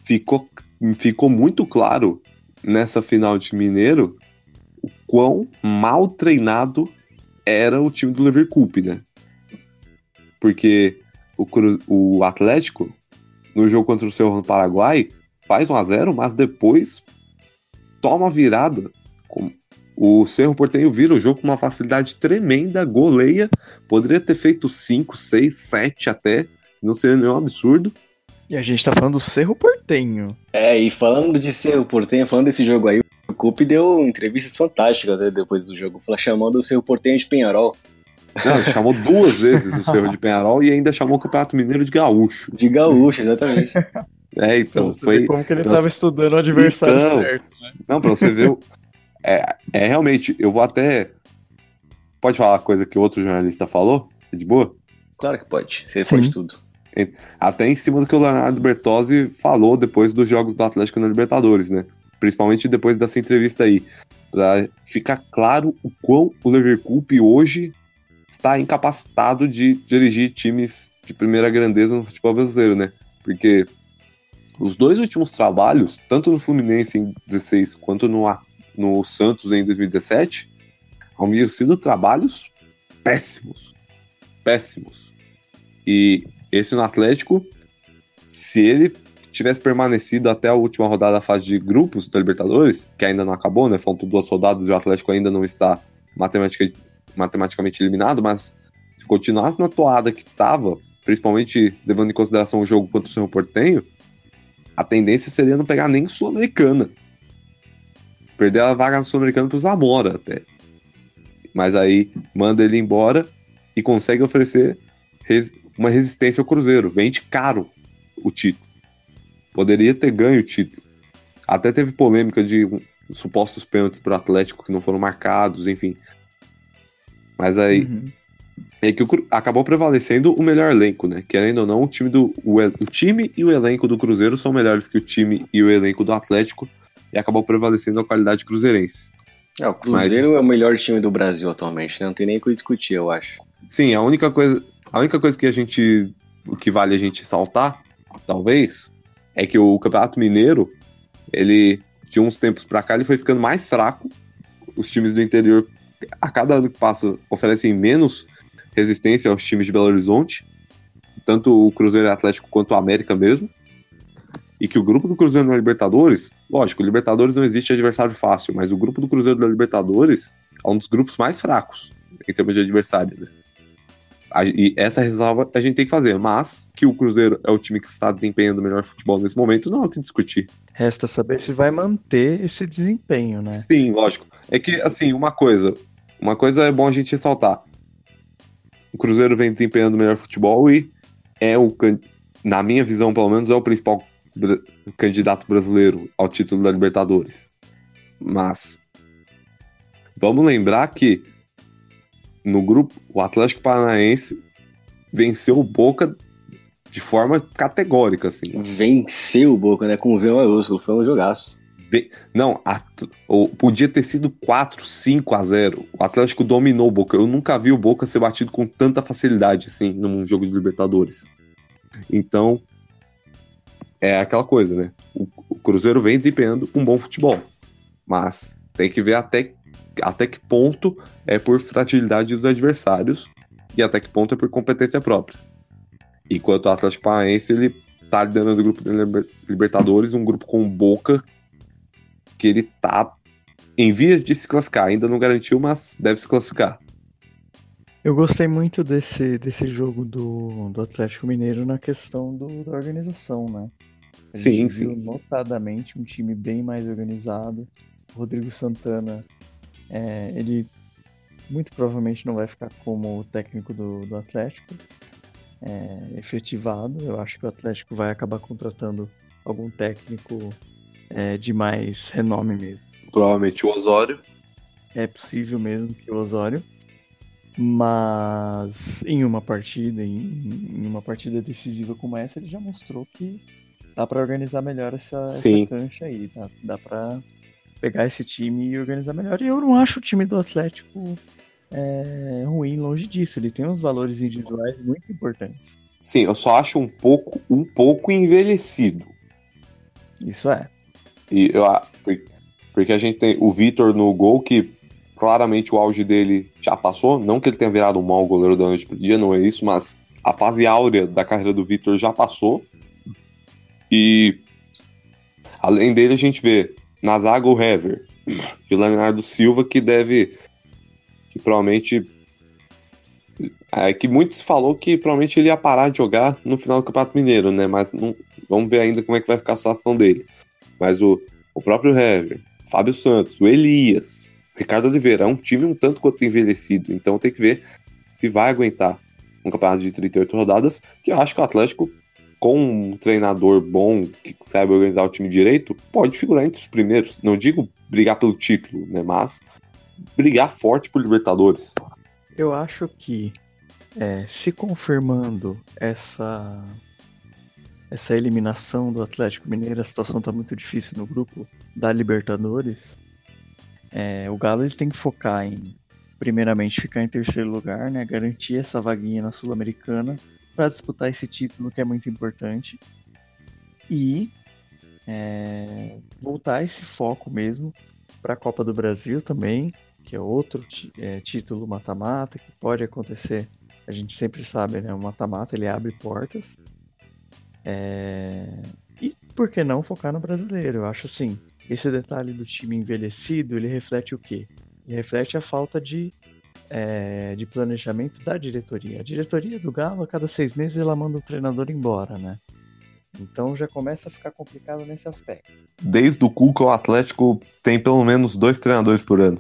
Ficou, ficou muito claro nessa final de Mineiro o quão mal treinado era o time do Leverkusen, né? Porque o, o Atlético, no jogo contra o no Paraguai, faz 1x0, mas depois toma a virada. O Cerro Portenho vira o jogo com uma facilidade tremenda, goleia. Poderia ter feito 5, 6, 7 até. Não seria nenhum absurdo. E a gente tá falando do Cerro Portenho. É, e falando de Cerro Portenho, falando desse jogo aí, o Coupe deu entrevistas fantásticas né, depois do jogo, falou- chamando o Cerro Portenho de Penharol, Não, chamou duas vezes o Cerro de Penharol e ainda chamou o Campeonato Mineiro de Gaúcho. de gaúcho, exatamente. É, então, foi. como que ele Nossa. tava estudando o adversário Então, certo. Não, pra você ver. É, é realmente, eu vou até. Pode falar a coisa que outro jornalista falou? É de boa? Claro que pode, você Sim. pode tudo. Até em cima do que o Leonardo Bertozzi falou depois dos jogos do Atlético na Libertadores, né? Principalmente depois dessa entrevista aí. Pra ficar claro o quão o Leverkusen hoje está incapacitado de dirigir times de primeira grandeza no futebol brasileiro, né? Porque os dois últimos trabalhos, tanto no Fluminense em 16 quanto no, no Santos em 2017, haviam sido trabalhos péssimos. Péssimos. E esse no Atlético, se ele tivesse permanecido até a última rodada da fase de grupos da Libertadores, que ainda não acabou, né? Faltam duas rodadas e o Atlético ainda não está matematica, matematicamente eliminado, mas se continuasse na toada que estava, principalmente levando em consideração o jogo contra o Cerro Portenho, a tendência seria não pegar nem Sul-Americana. Perder a vaga no Sul-Americano pro Zamora até. Mas aí manda ele embora e consegue oferecer res uma resistência ao Cruzeiro. Vende caro o título. Poderia ter ganho o título. Até teve polêmica de supostos pênaltis pro Atlético que não foram marcados, enfim. Mas aí. Uhum. É que acabou prevalecendo o melhor elenco, né? Querendo ou não, o time, do, o, o time e o elenco do Cruzeiro são melhores que o time e o elenco do Atlético e acabou prevalecendo a qualidade cruzeirense. É, o Cruzeiro Mas... é o melhor time do Brasil atualmente, né? Não tem nem o que discutir, eu acho. Sim, a única coisa, a única coisa que a gente, que vale a gente saltar, talvez, é que o Campeonato Mineiro, ele de uns tempos para cá ele foi ficando mais fraco. Os times do interior a cada ano que passa oferecem menos resistência aos times de Belo Horizonte, tanto o Cruzeiro Atlético quanto o América mesmo. E que o grupo do Cruzeiro na Libertadores, lógico, Libertadores não existe adversário fácil, mas o grupo do Cruzeiro da Libertadores é um dos grupos mais fracos em termos de adversário. Né? E essa ressalva a gente tem que fazer, mas que o Cruzeiro é o time que está desempenhando o melhor futebol nesse momento, não há o que discutir. Resta saber se vai manter esse desempenho, né? Sim, lógico. É que, assim, uma coisa, uma coisa é bom a gente ressaltar. O Cruzeiro vem desempenhando o melhor futebol e é o, na minha visão, pelo menos, é o principal candidato brasileiro ao título da Libertadores. Mas vamos lembrar que no grupo o Atlético Paranaense venceu o Boca de forma categórica, assim. Venceu o Boca, né? Com o V maiúsculo, foi um jogaço. Não, podia ter sido 4, 5 a 0. O Atlético dominou o Boca. Eu nunca vi o Boca ser batido com tanta facilidade assim num jogo de Libertadores. Então, é aquela coisa, né? O, o Cruzeiro vem desempenhando um bom futebol. Mas tem que ver até, até que ponto é por fragilidade dos adversários e até que ponto é por competência própria. Enquanto o Atlético Paranaense, ele tá liderando o grupo de Libertadores, um grupo com Boca que ele tá em vias de se classificar. Ainda não garantiu, mas deve se classificar. Eu gostei muito desse, desse jogo do, do Atlético Mineiro na questão do, da organização, né? A sim, sim. notadamente um time bem mais organizado. O Rodrigo Santana, é, ele muito provavelmente não vai ficar como técnico do, do Atlético é, efetivado. Eu acho que o Atlético vai acabar contratando algum técnico é, de mais renome mesmo. Provavelmente o Osório. É possível mesmo que o Osório. Mas em uma partida, em, em uma partida decisiva como essa, ele já mostrou que dá para organizar melhor essa, essa cancha aí. Dá, dá para pegar esse time e organizar melhor. E eu não acho o time do Atlético é, ruim, longe disso. Ele tem uns valores individuais muito importantes. Sim, eu só acho um pouco, um pouco envelhecido. Isso é. E eu, porque a gente tem o Vitor no gol, que claramente o auge dele já passou. Não que ele tenha virado um mau goleiro da noite pro dia, não é isso, mas a fase áurea da carreira do Vitor já passou. E além dele, a gente vê na zaga o Hever e o Leonardo Silva, que deve. que provavelmente. É que muitos falou que provavelmente ele ia parar de jogar no final do Campeonato Mineiro, né? Mas não, vamos ver ainda como é que vai ficar a situação dele. Mas o, o próprio Hever, Fábio Santos, o Elias, Ricardo Oliveira, é um time um tanto quanto envelhecido. Então tem que ver se vai aguentar um campeonato de 38 rodadas, que eu acho que o Atlético, com um treinador bom, que sabe organizar o time direito, pode figurar entre os primeiros. Não digo brigar pelo título, né? Mas brigar forte por Libertadores. Eu acho que é, se confirmando essa essa eliminação do Atlético Mineiro, a situação está muito difícil no grupo da Libertadores. É, o Galo ele tem que focar em, primeiramente, ficar em terceiro lugar, né, garantir essa vaguinha na Sul-Americana para disputar esse título que é muito importante e é, voltar esse foco mesmo para a Copa do Brasil também, que é outro é, título mata-mata que pode acontecer. A gente sempre sabe, né? O mata-mata ele abre portas. É... E por que não focar no brasileiro? Eu acho assim, esse detalhe do time envelhecido, ele reflete o quê? Ele reflete a falta de, é, de planejamento da diretoria. A diretoria do Galo, a cada seis meses, ela manda o treinador embora, né? Então já começa a ficar complicado nesse aspecto. Desde o Cuca, o Atlético tem pelo menos dois treinadores por ano.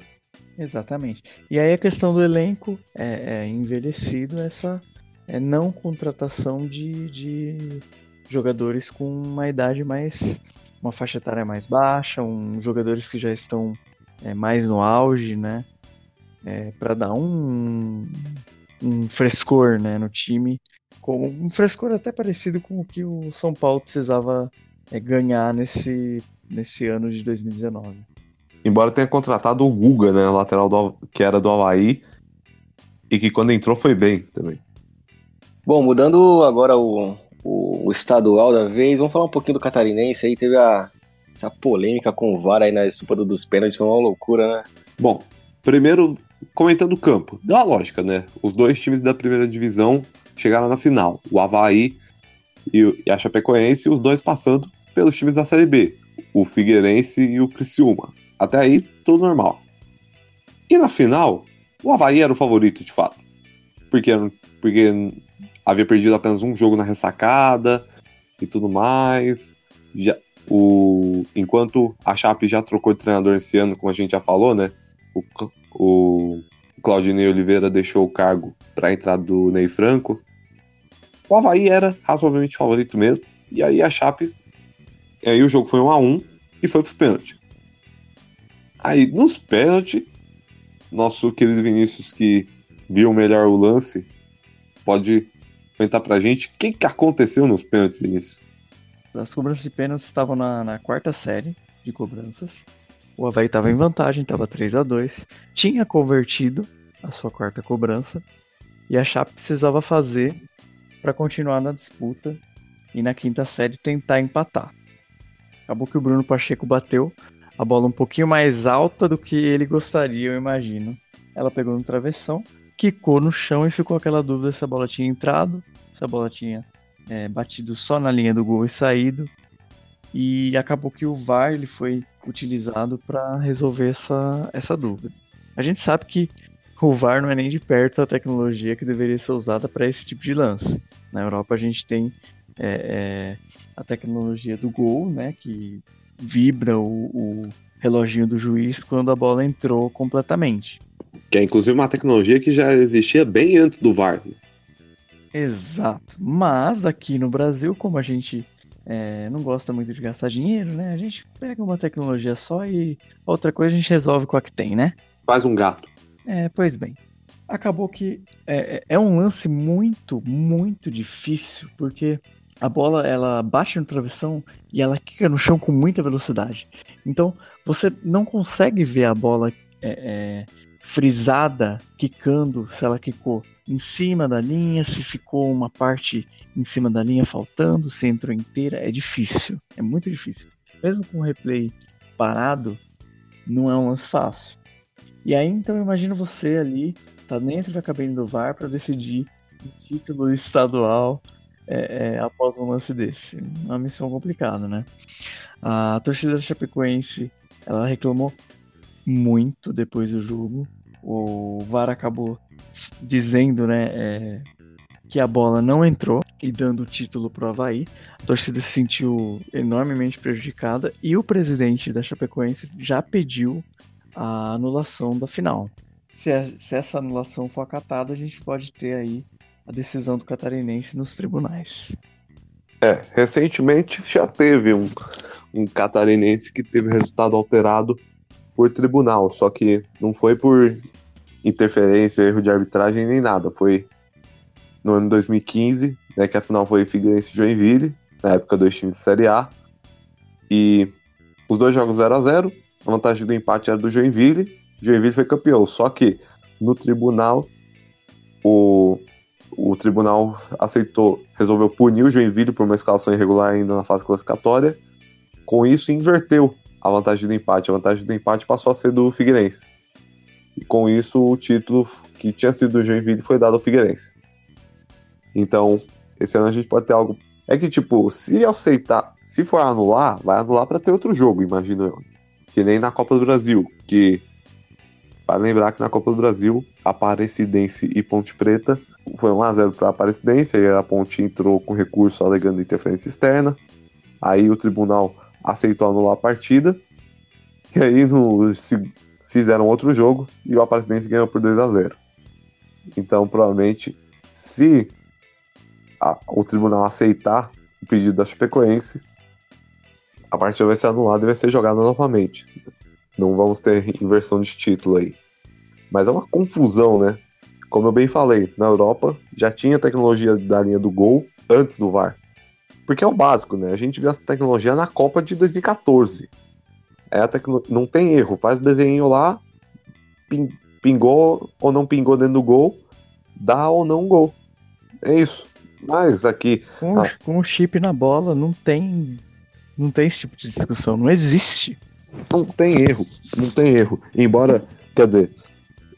Exatamente. E aí a questão do elenco é, é envelhecido, essa é não contratação de, de jogadores com uma idade mais. uma faixa etária mais baixa, um, jogadores que já estão é, mais no auge, né? É, para dar um, um frescor né, no time com um frescor até parecido com o que o São Paulo precisava é, ganhar nesse, nesse ano de 2019. Embora tenha contratado o Guga, né, lateral do, que era do Havaí, e que quando entrou foi bem também. Bom, mudando agora o, o, o, estadual da vez, vamos falar um pouquinho do catarinense aí, teve a, essa polêmica com o VAR aí na estupa dos pênaltis, foi uma loucura, né? Bom, primeiro, comentando o campo, uma lógica, né? Os dois times da primeira divisão chegaram na final. O Havaí e, a Chapecoense, os dois passando pelos times da Série B, o Figueirense e o Criciúma. Até aí, tudo normal. E na final, o Havaí era o favorito, de fato. Porque, porque havia perdido apenas um jogo na ressacada e tudo mais. Já, o, enquanto a Chape já trocou de treinador esse ano, como a gente já falou, né? O, o Claudinei Oliveira deixou o cargo para a entrada do Ney Franco. O Havaí era razoavelmente favorito mesmo. E aí a Chape. Aí o jogo foi 1 a 1 e foi para os pênaltis. Aí, nos pênaltis, nosso querido Vinícius, que viu melhor o lance, pode comentar pra gente o que, que aconteceu nos pênaltis, Vinícius. As cobranças de pênaltis estavam na, na quarta série de cobranças. O Havaí estava em vantagem, estava 3 a 2 Tinha convertido a sua quarta cobrança. E a Chape precisava fazer para continuar na disputa e na quinta série tentar empatar. Acabou que o Bruno Pacheco bateu a bola um pouquinho mais alta do que ele gostaria, eu imagino. Ela pegou no travessão, quicou no chão e ficou aquela dúvida se a bola tinha entrado, se a bola tinha é, batido só na linha do gol e saído. E acabou que o VAR ele foi utilizado para resolver essa, essa dúvida. A gente sabe que o VAR não é nem de perto a tecnologia que deveria ser usada para esse tipo de lance. Na Europa a gente tem é, é, a tecnologia do gol, né, que vibra o, o reloginho do juiz quando a bola entrou completamente. Que é inclusive uma tecnologia que já existia bem antes do VAR. Exato. Mas aqui no Brasil, como a gente é, não gosta muito de gastar dinheiro, né? A gente pega uma tecnologia só e outra coisa a gente resolve com a que tem, né? Faz um gato. É, pois bem acabou que é, é, é um lance muito, muito difícil, porque a bola ela bate no travessão e ela quica no chão com muita velocidade. Então você não consegue ver a bola é, é, frisada, quicando, se ela quicou em cima da linha, se ficou uma parte em cima da linha faltando, se entrou inteira. É difícil, é muito difícil. Mesmo com o replay parado, não é um lance fácil. E aí então imagina você ali tá dentro da cabine do VAR para decidir o título estadual é, é, após um lance desse. Uma missão complicada, né? A torcida da Chapecoense ela reclamou muito depois do jogo. O VAR acabou dizendo, né, é, que a bola não entrou e dando o título pro Havaí. A torcida se sentiu enormemente prejudicada e o presidente da Chapecoense já pediu a anulação da final se, a, se essa anulação for acatada, a gente pode ter aí a decisão do catarinense nos tribunais. É, recentemente já teve um, um catarinense que teve resultado alterado por tribunal, só que não foi por interferência, erro de arbitragem nem nada, foi no ano 2015, né, que afinal foi Figueirense e Joinville, na época dois times de Série A, e os dois jogos 0 a 0 a vantagem do empate era do Joinville, Joinville foi campeão. Só que no tribunal, o, o tribunal aceitou, resolveu punir o Joinville por uma escalação irregular ainda na fase classificatória. Com isso, inverteu a vantagem do empate. A vantagem do empate passou a ser do Figueirense. E com isso, o título que tinha sido do Joinville foi dado ao Figueirense. Então, esse ano a gente pode ter algo É que, tipo, se aceitar, se for anular, vai anular para ter outro jogo, imagino eu. Que nem na Copa do Brasil, que Vale lembrar que na Copa do Brasil, Aparecidense e Ponte Preta foi 1x0 para Aparecidense, aí a Ponte entrou com recurso alegando interferência externa. Aí o tribunal aceitou anular a partida. E aí no, fizeram outro jogo e o Aparecidense ganhou por 2 a 0 Então, provavelmente, se a, o tribunal aceitar o pedido da Chapecoense, a partida vai ser anulada e vai ser jogada novamente. Não vamos ter inversão de título aí. Mas é uma confusão, né? Como eu bem falei, na Europa já tinha tecnologia da linha do gol antes do VAR. Porque é o básico, né? A gente viu essa tecnologia na Copa de 2014. É a tecno... Não tem erro, faz o desenho lá, pingou ou não pingou dentro do gol, dá ou não gol. É isso. Mas aqui. Com, ah, com o chip na bola, não tem. Não tem esse tipo de discussão, não existe. Não tem erro, não tem erro. Embora, quer dizer,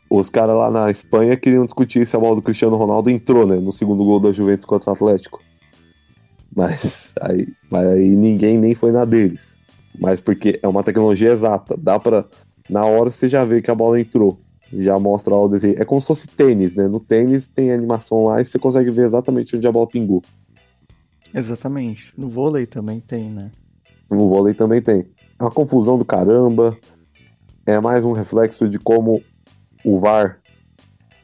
os caras lá na Espanha queriam discutir se a bola do Cristiano Ronaldo entrou, né? No segundo gol da Juventus contra o Atlético. Mas aí, mas aí ninguém nem foi na deles. Mas porque é uma tecnologia exata. Dá pra. Na hora você já vê que a bola entrou. Já mostra lá o desenho. É como se fosse tênis, né? No tênis tem animação lá e você consegue ver exatamente onde a bola pingou. Exatamente. No vôlei também tem, né? No vôlei também tem. É uma confusão do caramba. É mais um reflexo de como o VAR.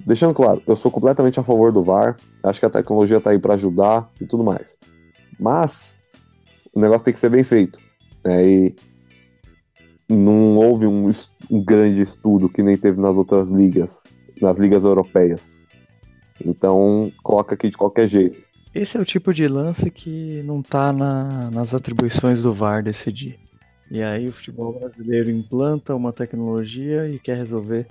Deixando claro, eu sou completamente a favor do VAR. Acho que a tecnologia está aí para ajudar e tudo mais. Mas o negócio tem que ser bem feito. Né? E não houve um, um grande estudo que nem teve nas outras ligas, nas ligas europeias. Então, coloca aqui de qualquer jeito. Esse é o tipo de lance que não está na, nas atribuições do VAR decidir. E aí o futebol brasileiro implanta uma tecnologia e quer resolver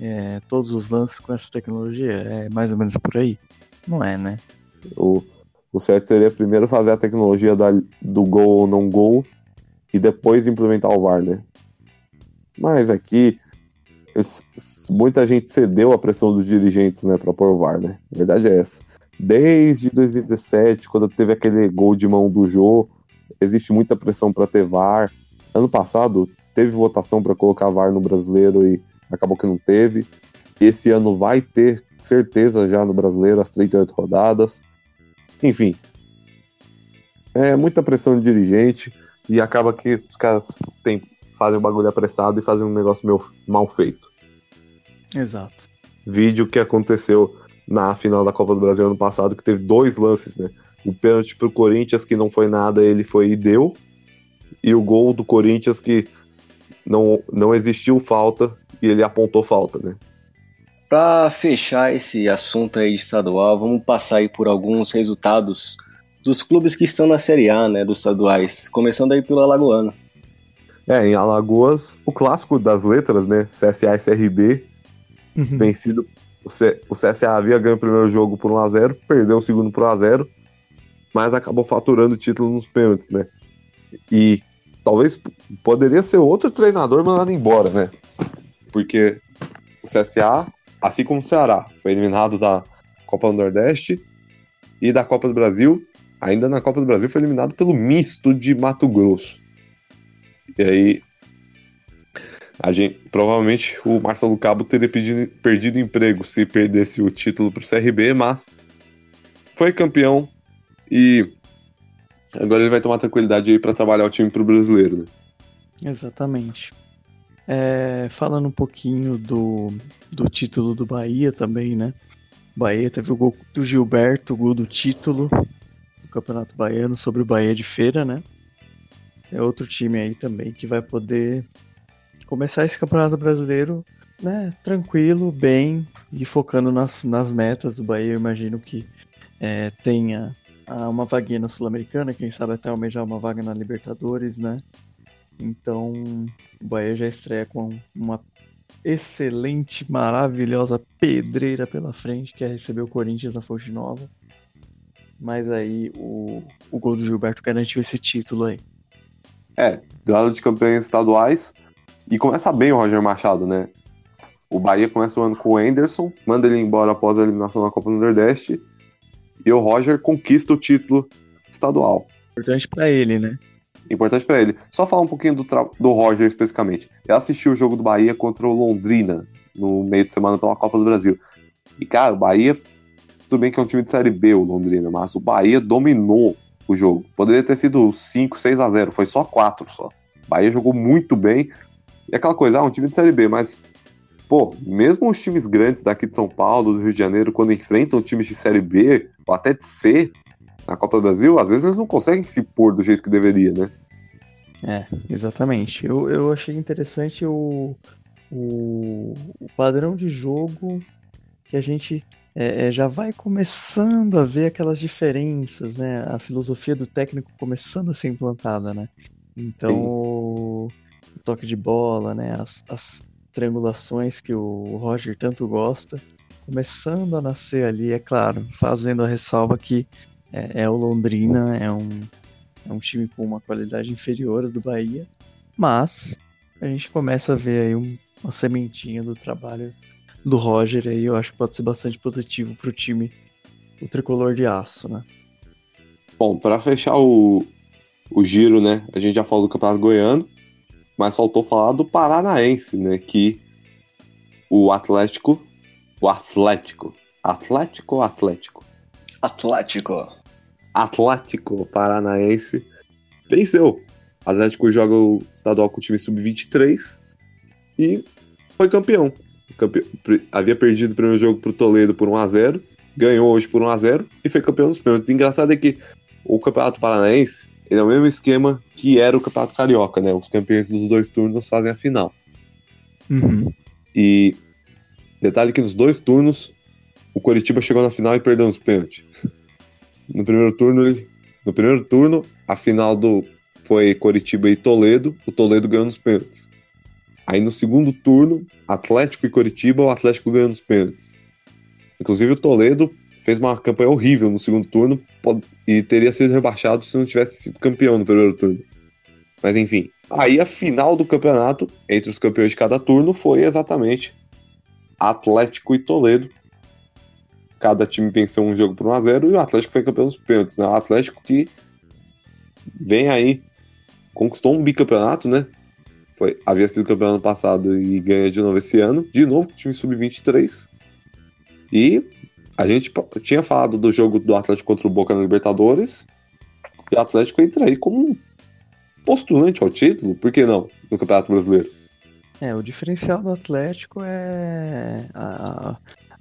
é, todos os lances com essa tecnologia. É mais ou menos por aí? Não é, né? O, o certo seria primeiro fazer a tecnologia da, do gol ou não gol e depois implementar o VAR, né? Mas aqui muita gente cedeu à pressão dos dirigentes, né, para pôr o VAR, né? A verdade é essa. Desde 2017, quando teve aquele gol de mão do Jô, existe muita pressão para ter VAR. Ano passado teve votação para colocar VAR no brasileiro e acabou que não teve. Esse ano vai ter certeza já no brasileiro, as 38 rodadas. Enfim. É muita pressão de dirigente e acaba que os caras tem, fazem o bagulho apressado e fazem um negócio meio mal feito. Exato. Vídeo que aconteceu na final da Copa do Brasil ano passado, que teve dois lances, né? O pênalti pro Corinthians, que não foi nada, ele foi e deu e o gol do Corinthians que não, não existiu falta e ele apontou falta, né? Para fechar esse assunto aí de estadual, vamos passar aí por alguns resultados dos clubes que estão na Série A, né, dos estaduais, começando aí pelo Alagoano. É, em Alagoas, o clássico das letras, né, CSA e CRB, uhum. vencido, o, C, o CSA havia ganho o primeiro jogo por 1x0, perdeu o segundo por 1x0, mas acabou faturando o título nos pênaltis, né, e talvez poderia ser outro treinador mandado embora, né? Porque o CSA, assim como o Ceará, foi eliminado da Copa do Nordeste e da Copa do Brasil. Ainda na Copa do Brasil foi eliminado pelo misto de Mato Grosso. E aí, a gente, provavelmente o Marcelo Cabo teria pedido, perdido emprego se perdesse o título para o CRB, mas foi campeão e Agora ele vai tomar tranquilidade para trabalhar o time pro brasileiro, né? Exatamente. É, falando um pouquinho do, do título do Bahia também, né? Bahia teve o gol do Gilberto, o gol do título do Campeonato Baiano sobre o Bahia de Feira, né? É outro time aí também que vai poder começar esse Campeonato Brasileiro, né? Tranquilo, bem e focando nas, nas metas do Bahia. Eu imagino que é, tenha uma vaguinha na Sul-Americana, quem sabe até almejar uma vaga na Libertadores, né? Então, o Bahia já estreia com uma excelente, maravilhosa pedreira pela frente, que é receber o Corinthians na Fonte Nova. Mas aí o, o gol do Gilberto garantiu esse título aí. É, duelo de campeões estaduais. E começa bem o Roger Machado, né? O Bahia começa o ano com o Anderson, manda ele embora após a eliminação na Copa do Nordeste e o Roger conquista o título estadual. Importante para ele, né? Importante para ele. Só falar um pouquinho do, do Roger especificamente. Eu assisti o jogo do Bahia contra o Londrina no meio de semana pela Copa do Brasil. E, cara, o Bahia, tudo bem que é um time de Série B, o Londrina, mas o Bahia dominou o jogo. Poderia ter sido 5, 6 a 0 foi só 4 só. O Bahia jogou muito bem. E aquela coisa, ah, um time de Série B, mas, pô, mesmo os times grandes daqui de São Paulo, do Rio de Janeiro, quando enfrentam times de Série B, ou até de C, na Copa do Brasil, às vezes eles não conseguem se pôr do jeito que deveria, né? É, exatamente. Eu, eu achei interessante o, o, o padrão de jogo que a gente é, é, já vai começando a ver aquelas diferenças, né? A filosofia do técnico começando a ser implantada, né? Então, o, o toque de bola, né? As, as triangulações que o Roger tanto gosta, começando a nascer ali, é claro, fazendo a ressalva que é, é o Londrina, é um, é um time com uma qualidade inferior do Bahia, mas a gente começa a ver aí um, uma sementinha do trabalho do Roger aí, eu acho que pode ser bastante positivo para o time, o tricolor de aço, né? Bom, para fechar o, o giro, né? A gente já falou do Campeonato Goiano, mas faltou falar do Paranaense, né? Que o Atlético, o Atlético, Atlético ou Atlético? Atlético. Atlético Paranaense venceu. O Atlético joga o estadual com o time sub-23 e foi campeão. Campe... Havia perdido o primeiro jogo pro Toledo por 1x0, ganhou hoje por 1x0 e foi campeão dos pênaltis. Engraçado é que o Campeonato Paranaense ele é o mesmo esquema que era o Campeonato Carioca, né? Os campeões dos dois turnos fazem a final. Uhum. E detalhe que nos dois turnos o Coritiba chegou na final e perdeu os pênaltis. No primeiro turno, no primeiro turno, a final do foi Coritiba e Toledo, o Toledo ganhou nos pênaltis. Aí no segundo turno, Atlético e Coritiba, o Atlético ganhou nos pênaltis. Inclusive o Toledo fez uma campanha horrível no segundo turno e teria sido rebaixado se não tivesse sido campeão no primeiro turno. Mas enfim, aí a final do campeonato entre os campeões de cada turno foi exatamente Atlético e Toledo, cada time venceu um jogo por 1x0 e o Atlético foi campeão dos pênaltis, né? O Atlético que vem aí, conquistou um bicampeonato, né? Foi, havia sido campeão ano passado e ganha de novo esse ano, de novo time sub-23. E a gente tinha falado do jogo do Atlético contra o Boca na Libertadores, e o Atlético entra aí como um postulante ao título, por que não, no Campeonato Brasileiro? É, o diferencial do Atlético é a,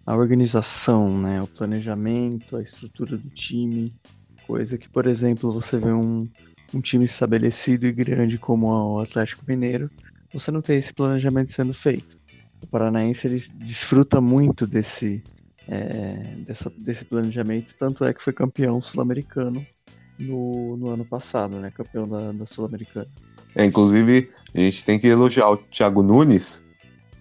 a organização, né? O planejamento, a estrutura do time. Coisa que, por exemplo, você vê um, um time estabelecido e grande como o Atlético Mineiro, você não tem esse planejamento sendo feito. O Paranaense ele desfruta muito desse, é, dessa, desse planejamento, tanto é que foi campeão sul-americano no, no ano passado, né? Campeão da, da Sul-Americana. É, inclusive, a gente tem que elogiar o Thiago Nunes,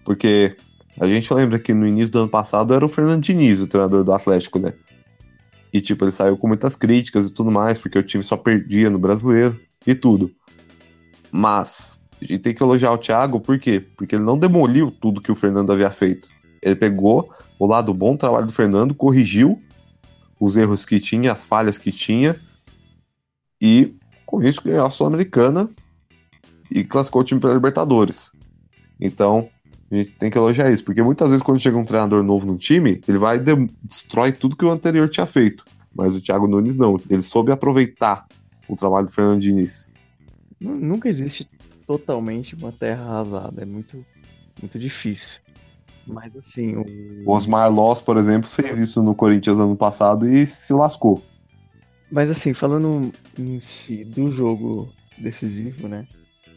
porque a gente lembra que no início do ano passado era o Fernando Diniz, o treinador do Atlético, né? E, tipo, ele saiu com muitas críticas e tudo mais, porque o time só perdia no brasileiro e tudo. Mas, a gente tem que elogiar o Thiago, por quê? Porque ele não demoliu tudo que o Fernando havia feito. Ele pegou o lado bom do trabalho do Fernando, corrigiu os erros que tinha, as falhas que tinha, e com isso ganhou a Sul-Americana e classificou o time para Libertadores. Então, a gente tem que elogiar isso, porque muitas vezes quando chega um treinador novo no time, ele vai e destrói tudo que o anterior tinha feito. Mas o Thiago Nunes não, ele soube aproveitar o trabalho do Fernando Diniz. Nunca existe totalmente uma terra arrasada, é muito, muito difícil. Mas assim, o... o Osmar Loss, por exemplo, fez isso no Corinthians ano passado e se lascou. Mas assim, falando em si do jogo decisivo, né?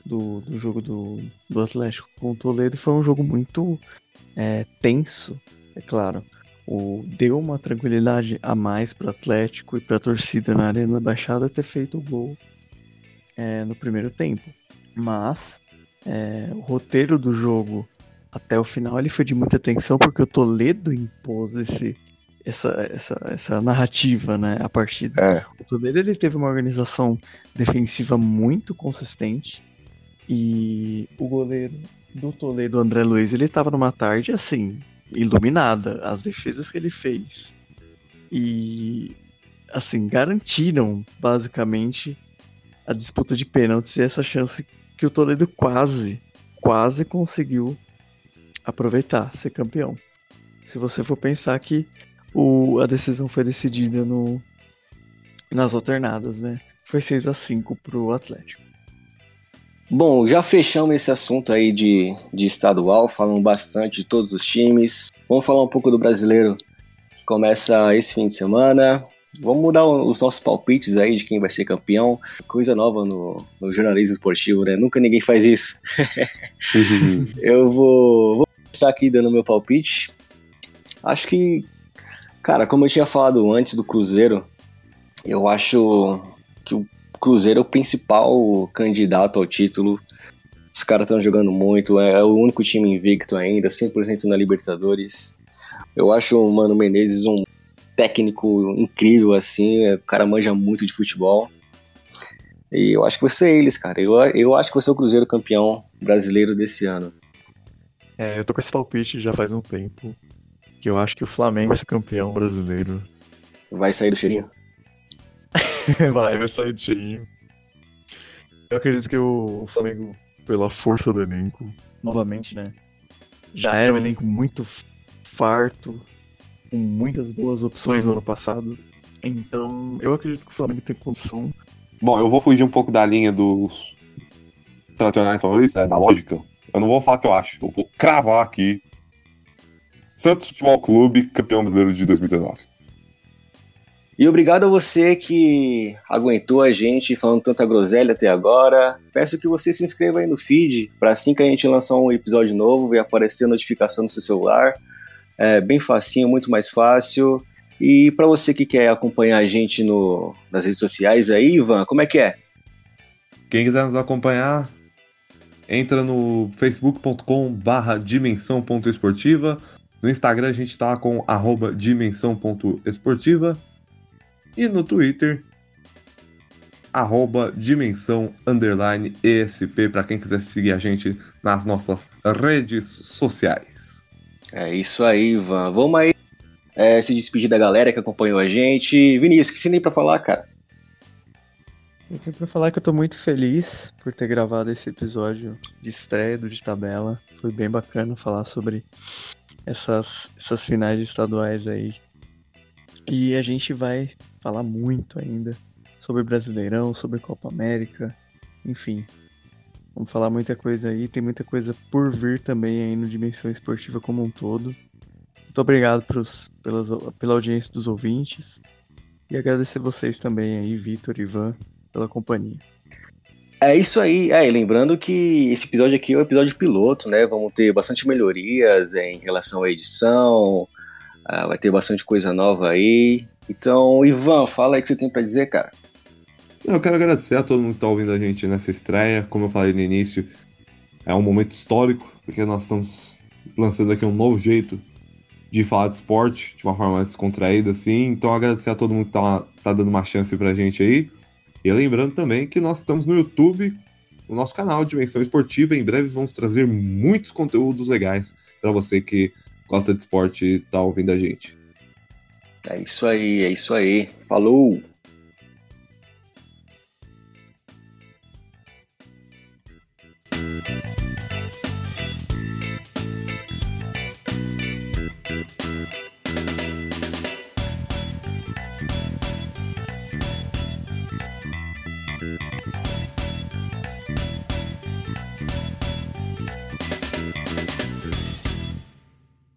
Do, do jogo do, do Atlético com o Toledo foi um jogo muito é, tenso, é claro. O, deu uma tranquilidade a mais para o Atlético e para a torcida na Arena Baixada ter feito o gol é, no primeiro tempo. Mas é, o roteiro do jogo até o final ele foi de muita tensão porque o Toledo impôs esse, essa, essa, essa narrativa, né, a partida. É. O Toledo ele teve uma organização defensiva muito consistente. E o goleiro do Toledo, André Luiz, ele estava numa tarde assim, iluminada, as defesas que ele fez. E assim, garantiram basicamente a disputa de pênaltis e essa chance que o Toledo quase, quase conseguiu aproveitar, ser campeão. Se você for pensar que o, a decisão foi decidida no, nas alternadas, né? Foi 6 a 5 pro Atlético. Bom, já fechamos esse assunto aí de, de estadual, falando bastante de todos os times. Vamos falar um pouco do brasileiro que começa esse fim de semana. Vamos mudar os nossos palpites aí de quem vai ser campeão. Coisa nova no, no jornalismo esportivo, né? Nunca ninguém faz isso. Eu vou, vou começar aqui dando meu palpite. Acho que, cara, como eu tinha falado antes do Cruzeiro, eu acho que o Cruzeiro é o principal candidato ao título. Os caras estão jogando muito, é, é o único time invicto ainda, 100% na Libertadores. Eu acho o Mano Menezes um técnico incrível, assim, é, o cara manja muito de futebol. E eu acho que vai ser eles, cara. Eu, eu acho que vai ser o Cruzeiro campeão brasileiro desse ano. É, eu tô com esse palpite já faz um tempo. Que eu acho que o Flamengo vai ser campeão brasileiro. Vai sair do cheirinho? vai, vai sair. Eu acredito que o Flamengo, pela força do elenco, novamente, né? Já era um elenco muito farto, com muitas boas opções no ano passado. Então, eu acredito que o Flamengo tem condição. Bom, eu vou fugir um pouco da linha dos tradicionais favoritos, né, da lógica. Eu não vou falar o que eu acho, eu vou cravar aqui. Santos Futebol Clube, campeão brasileiro de 2019. E obrigado a você que aguentou a gente falando tanta groselha até agora. Peço que você se inscreva aí no feed, para assim que a gente lançar um episódio novo, vai aparecer a notificação no seu celular. É bem facinho, muito mais fácil. E para você que quer acompanhar a gente no, nas redes sociais aí, Ivan, como é que é? Quem quiser nos acompanhar, entra no facebook.com barra dimensão.esportiva. No Instagram a gente tá com arroba dimensão.esportiva. E no Twitter, arroba dimensão underline ESP, para quem quiser seguir a gente nas nossas redes sociais. É isso aí, Ivan. Vamos aí é, se despedir da galera que acompanhou a gente. Vinícius, o que você tem pra falar, cara? Eu tenho pra falar que eu tô muito feliz por ter gravado esse episódio de estreia do De Tabela. Foi bem bacana falar sobre essas, essas finais estaduais aí. E a gente vai falar muito ainda sobre Brasileirão, sobre Copa América, enfim. Vamos falar muita coisa aí, tem muita coisa por vir também aí no Dimensão Esportiva como um todo. Muito obrigado pros, pelas, pela audiência dos ouvintes e agradecer vocês também aí, Vitor e Ivan, pela companhia. É isso aí. É, lembrando que esse episódio aqui é o episódio piloto, né? Vamos ter bastante melhorias em relação à edição, uh, vai ter bastante coisa nova aí. Então, Ivan, fala aí o que você tem para dizer, cara. Eu quero agradecer a todo mundo que tá ouvindo a gente nessa estreia. Como eu falei no início, é um momento histórico, porque nós estamos lançando aqui um novo jeito de falar de esporte, de uma forma mais descontraída, assim. Então, agradecer a todo mundo que tá, tá dando uma chance pra gente aí. E lembrando também que nós estamos no YouTube, no nosso canal Dimensão Esportiva. Em breve vamos trazer muitos conteúdos legais para você que gosta de esporte e tá ouvindo a gente. É isso aí, é isso aí. Falou!